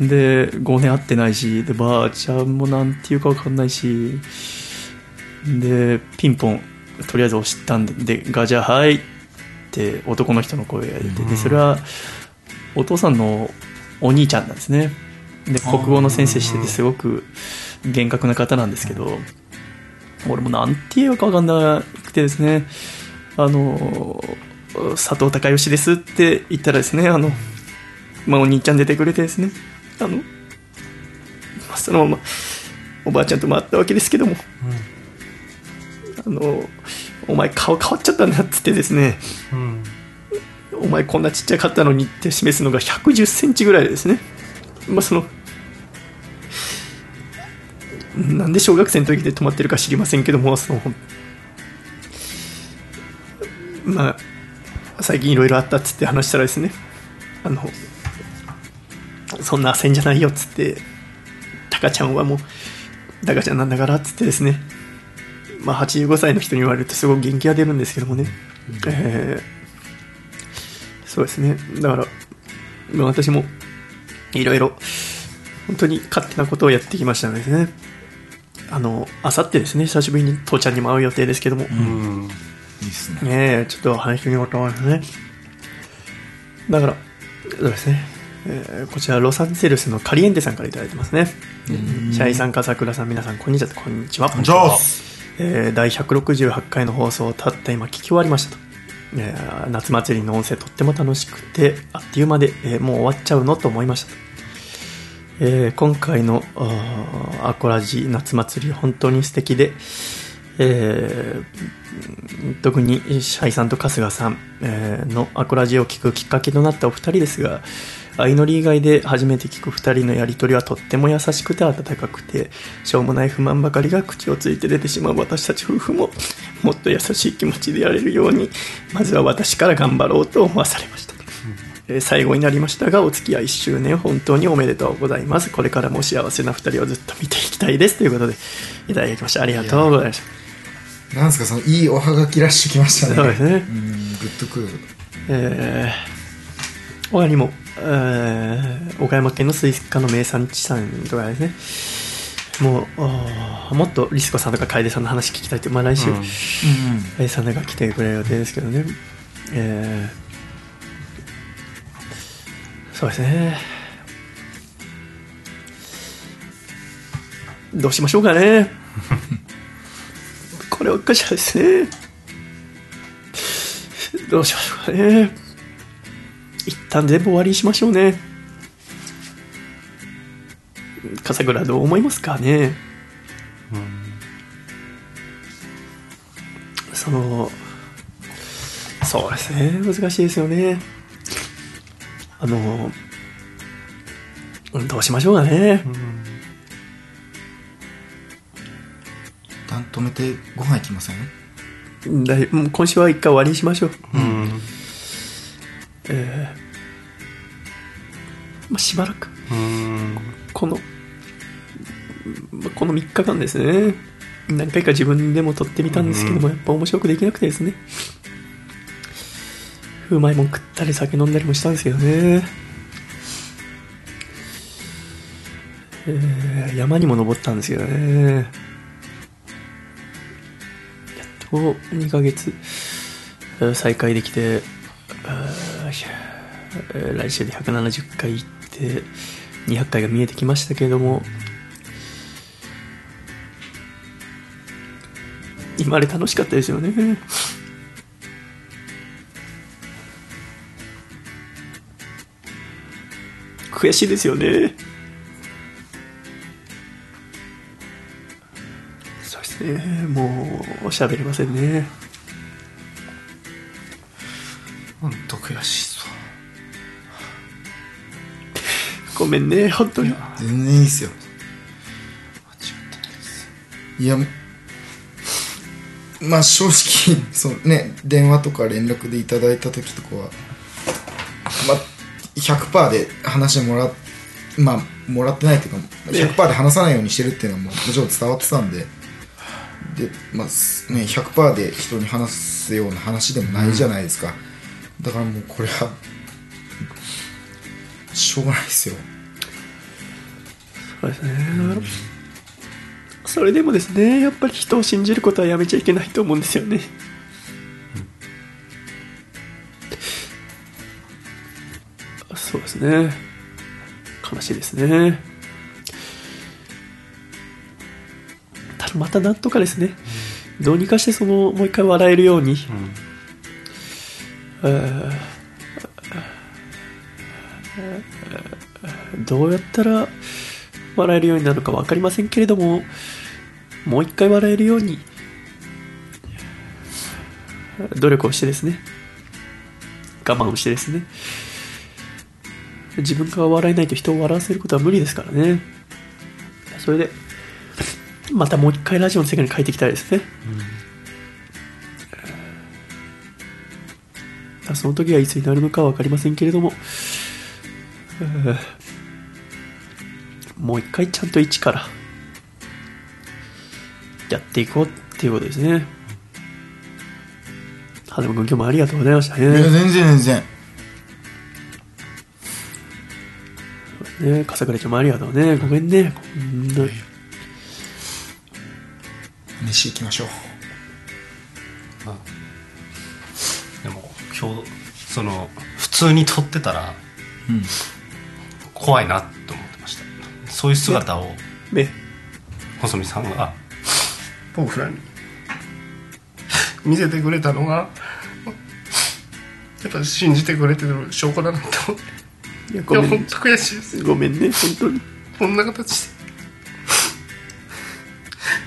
で5年会ってないしでばあちゃんもなんていうか分かんないしでピンポンとりあえず押したんででガジャはいって男の人の声が出てでそれはお父さんのお兄ちゃんなんですね。で国語の先生しててすごく厳格な方なんですけど俺もなんて言うか分かんなくてですね。あの佐藤孝義ですって言ったらですねあのまあ、お兄ちゃん出てくれてですねあの、まあそのままおばあちゃんとも会ったわけですけども、あのお前顔変わっちゃったんだっつってですねお前こんなちっちゃかったのにって示すのが1 1 0センチぐらいでですね。まあそのなんで小学生の時で止まってるか知りませんけどもそのまあ最近いろいろあったっつって話したらですねあのそんな焦んじゃないよっつってタカちゃんはもうタカちゃんなんだからっつってですねまあ85歳の人に言われるとすごい元気が出るんですけどもね、えーそうですね。だからまあ私もいろいろ本当に勝手なことをやってきましたのでね。あのあさってですね。久しぶりに父ちゃんにも会う予定ですけども、うんいいっすね。ねえちょっと話してみようと思いますね。だからそうですね、えーこちらロサンゼルスのカリエンテさんからいただいてますね。シャイさん笠倉さん皆さんこんにちは。こんにちは。じゃあえー第168回の放送をたった今聞き終わりましたと、えー夏祭りの音声とっても楽しくてあっという間で、えーもう終わっちゃうのと思いましたと、えー今回のあーアコラジ夏祭り本当に素敵で、えー特にシャイさんと春日さん、えーのアコラジを聞くきっかけとなったお二人ですが相乗り以外で初めて聞く二人のやりとりはとっても優しくて温かくてしょうもない不満ばかりが口をついて出てしまう私たち夫婦ももっと優しい気持ちでやれるようにまずは私から頑張ろうと思わされました、えー最後になりましたがお付き合い1周年本当におめでとうございます。これからも幸せな二人をずっと見ていきたいです。ということでいただきました。ありがとうございましたなんすかそのいいおはがきらしきましたね。そうですね。うんグッとくる。えー、他にも、えー岡山県のスイカの名産地さんとかですね、もう、もっとリスコさんとか楓さんの話聞きたいって、まあ来週、うん。楓さんが来てくれる予定ですけどね、えーそうですね。どうしましょうかね。これおかしいですね。どうしましょうかね。一旦全部終わりにしましょうね。笠倉どう思いますかね。うんその、そうですね、難しいですよね。あの、うんどうしましょうかね。一旦止めてご飯行きません？だいもう今週は一回終わりにしましょう。うん。えーまあ、しばらく。うん。このまあこの3日間ですね。何回か自分でも撮ってみたんですけども、やっぱ面白くできなくてですね。うまいもん食ったり酒飲んだりもしたんですけどね、えー山にも登ったんですけどねやっと2ヶ月再開できて来週で170回行って200回が見えてきましたけれども今あれ楽しかったですよね。悔しいですよね。ねもう喋れませんね。ほんと悔しいっすわ。ごめんね本当に。全然いいっすよ。いやまあ正直そうね電話とか連絡でいただいた時とかはまあ100%で話もらっまあもらってないというか100%で話さないようにしてるっていうのはもうもちろん伝わってたんででまあすね100%で人に話すような話でもないじゃないですか、だからもうこれはしょうがないですよ。そうですね。それでもですねやっぱり人を信じることはやめちゃいけないと思うんですよね。そうですね。悲しいですね またなんとかですね。どうにかしてそのもう一回笑えるように、えーどうやったら笑えるようになるのか分かりませんけれどももう一回笑えるように努力をしてですね我慢をしてですね自分が笑えないと人を笑わせることは無理ですからねそれでまたもう一回ラジオの世界に帰ってきたいですね、その時はいつになるのかは分かりませんけれどもうんもう一回ちゃんと一からやっていこうっていうことですね。はでも君今日もありがとうございましたいやね。全然全然ね笠倉ちゃんもありがとうね。ごめんね。こんな飯行きましょう。でも今日その普通に撮ってたらうん。怖いなって思ってました。そういう姿をね、細見さんが僕らに。見せてくれたのがやっぱ信じてくれてる証拠だなって思って。いや本当。悔しいです。ごめんね、本当に。こんな形で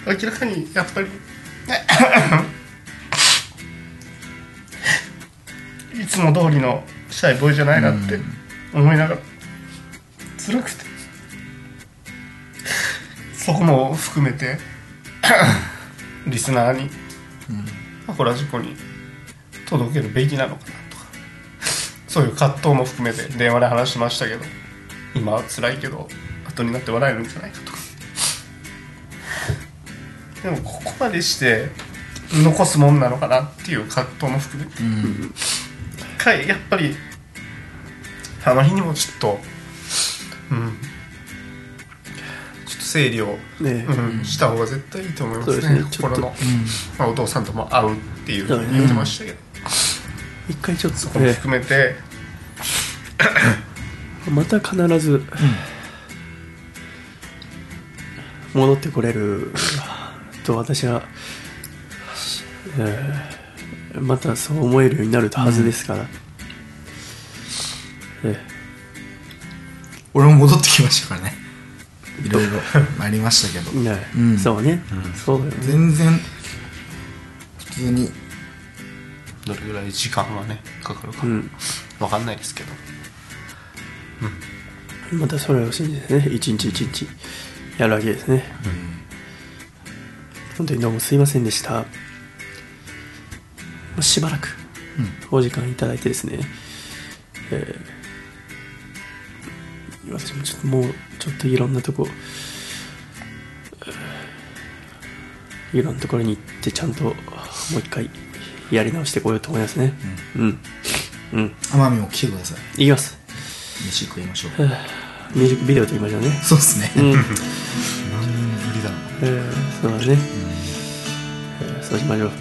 明らかにやっぱり。いつも通りのシャイボーイじゃないなって思いながら。辛くて。そこも含めて。リスナーに。アコラジコに。届けるべきなのかなとか。そういう葛藤も含めて。電話で話しましたけど。今は辛いけど後になって笑えるんじゃないかとかでもここまでして残すもんなのかなっていう葛藤も含めて。うん。一回やっぱりあまりにもちょっとうん。ちょっと整理を、ね。うん、した方が絶対いいと思いますね。ね。心の、まあ、お父さんとも会うっていうふうに言ってましたけど、一回ちょっと。そこもね、含めて、また必ず、戻ってこれると私は、えーまたそう思えるようになるはずですから、え俺も戻ってきましたからね。いろいろ ありましたけど。ーねうん。そうね、そうだよね。全然普通にどれぐらい時間はねかかるか。うん。わかんないですけど、またそれを信じてね一日一日やるわけですね、本当にどうもすいませんでした。まあしばらくお時間いただいてですね、えー私もちょっともうちょっといろんなとこいろんなところに行ってちゃんともう一回やり直してこようと思いますね。うん。うん、奄美も来てください。行きます。飯食いましょう。ミュージックビデオ撮りましょうね。そうですね。うん。何年ぶりだろう。えーそうだね、えーそうしましょう。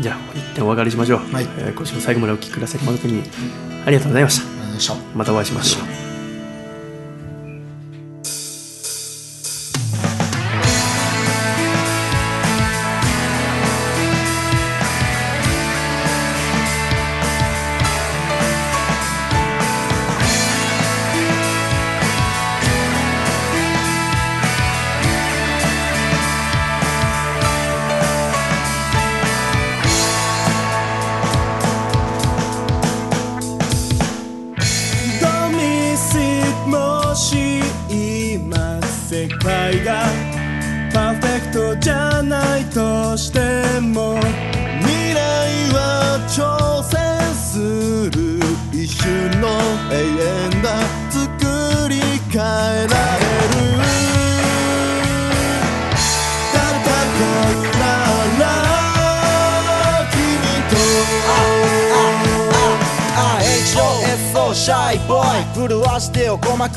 じゃあ一旦お別れしましょう、はい。えー今週も最後までお聴きくださり誠にありがとうございました。またお会いしましょう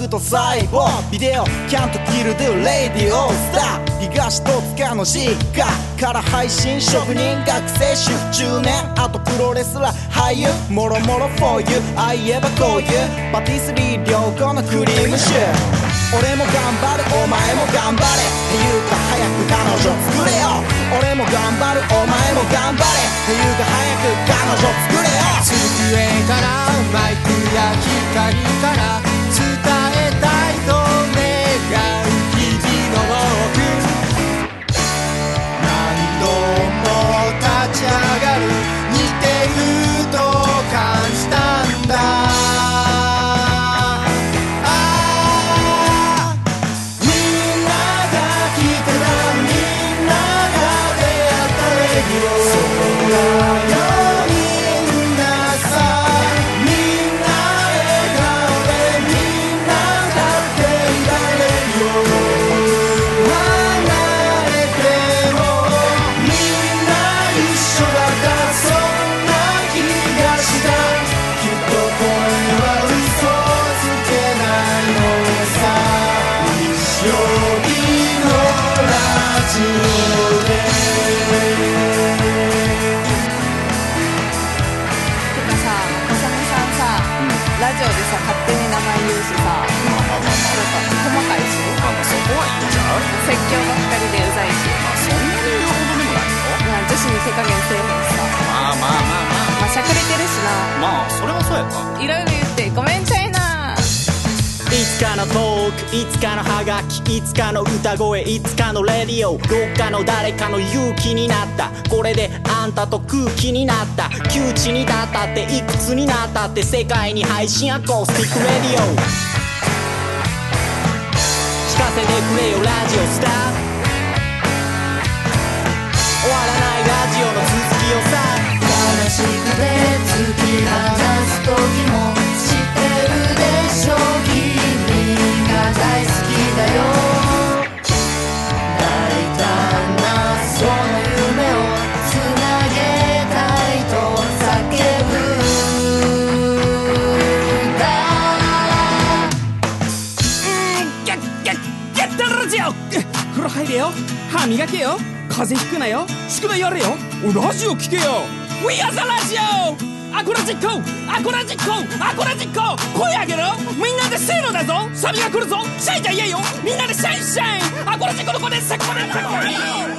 と細胞ビデオキャントキルドゥレディオスター東戸塚の実家から配信職人学生主婦中年あとプロレスラー俳優もろもろ for you. あいえばこういうパティスリー良好のクリームシュー俺も頑張るお前も頑張れっていうか早く彼女作れよ俺も頑張るお前も頑張れっていうか早く彼女作れよ机からマイクや光から立ち上がるトークいつかのハガキいつかの歌声いつかのレディオどっかの誰かの勇気になったこれであんたと空気になった窮地に立ったっていくつになったって世界に配信アコースティック radio。聞かせてくれよラジオスター。終わらないラジオの続きをさ。悲しくて突き放す時も歯磨けよ。風邪ひくなよ。宿題やれよ。ラジオ聞けよ。We are the ラジオアコラジッコアコラジッコアコラジッコ声上げろ。みんなでせーのだぞ。サビが来るぞ。シャイじゃ言えよ。みんなでシャイシャイ。アコラジッコの子でセコレみんな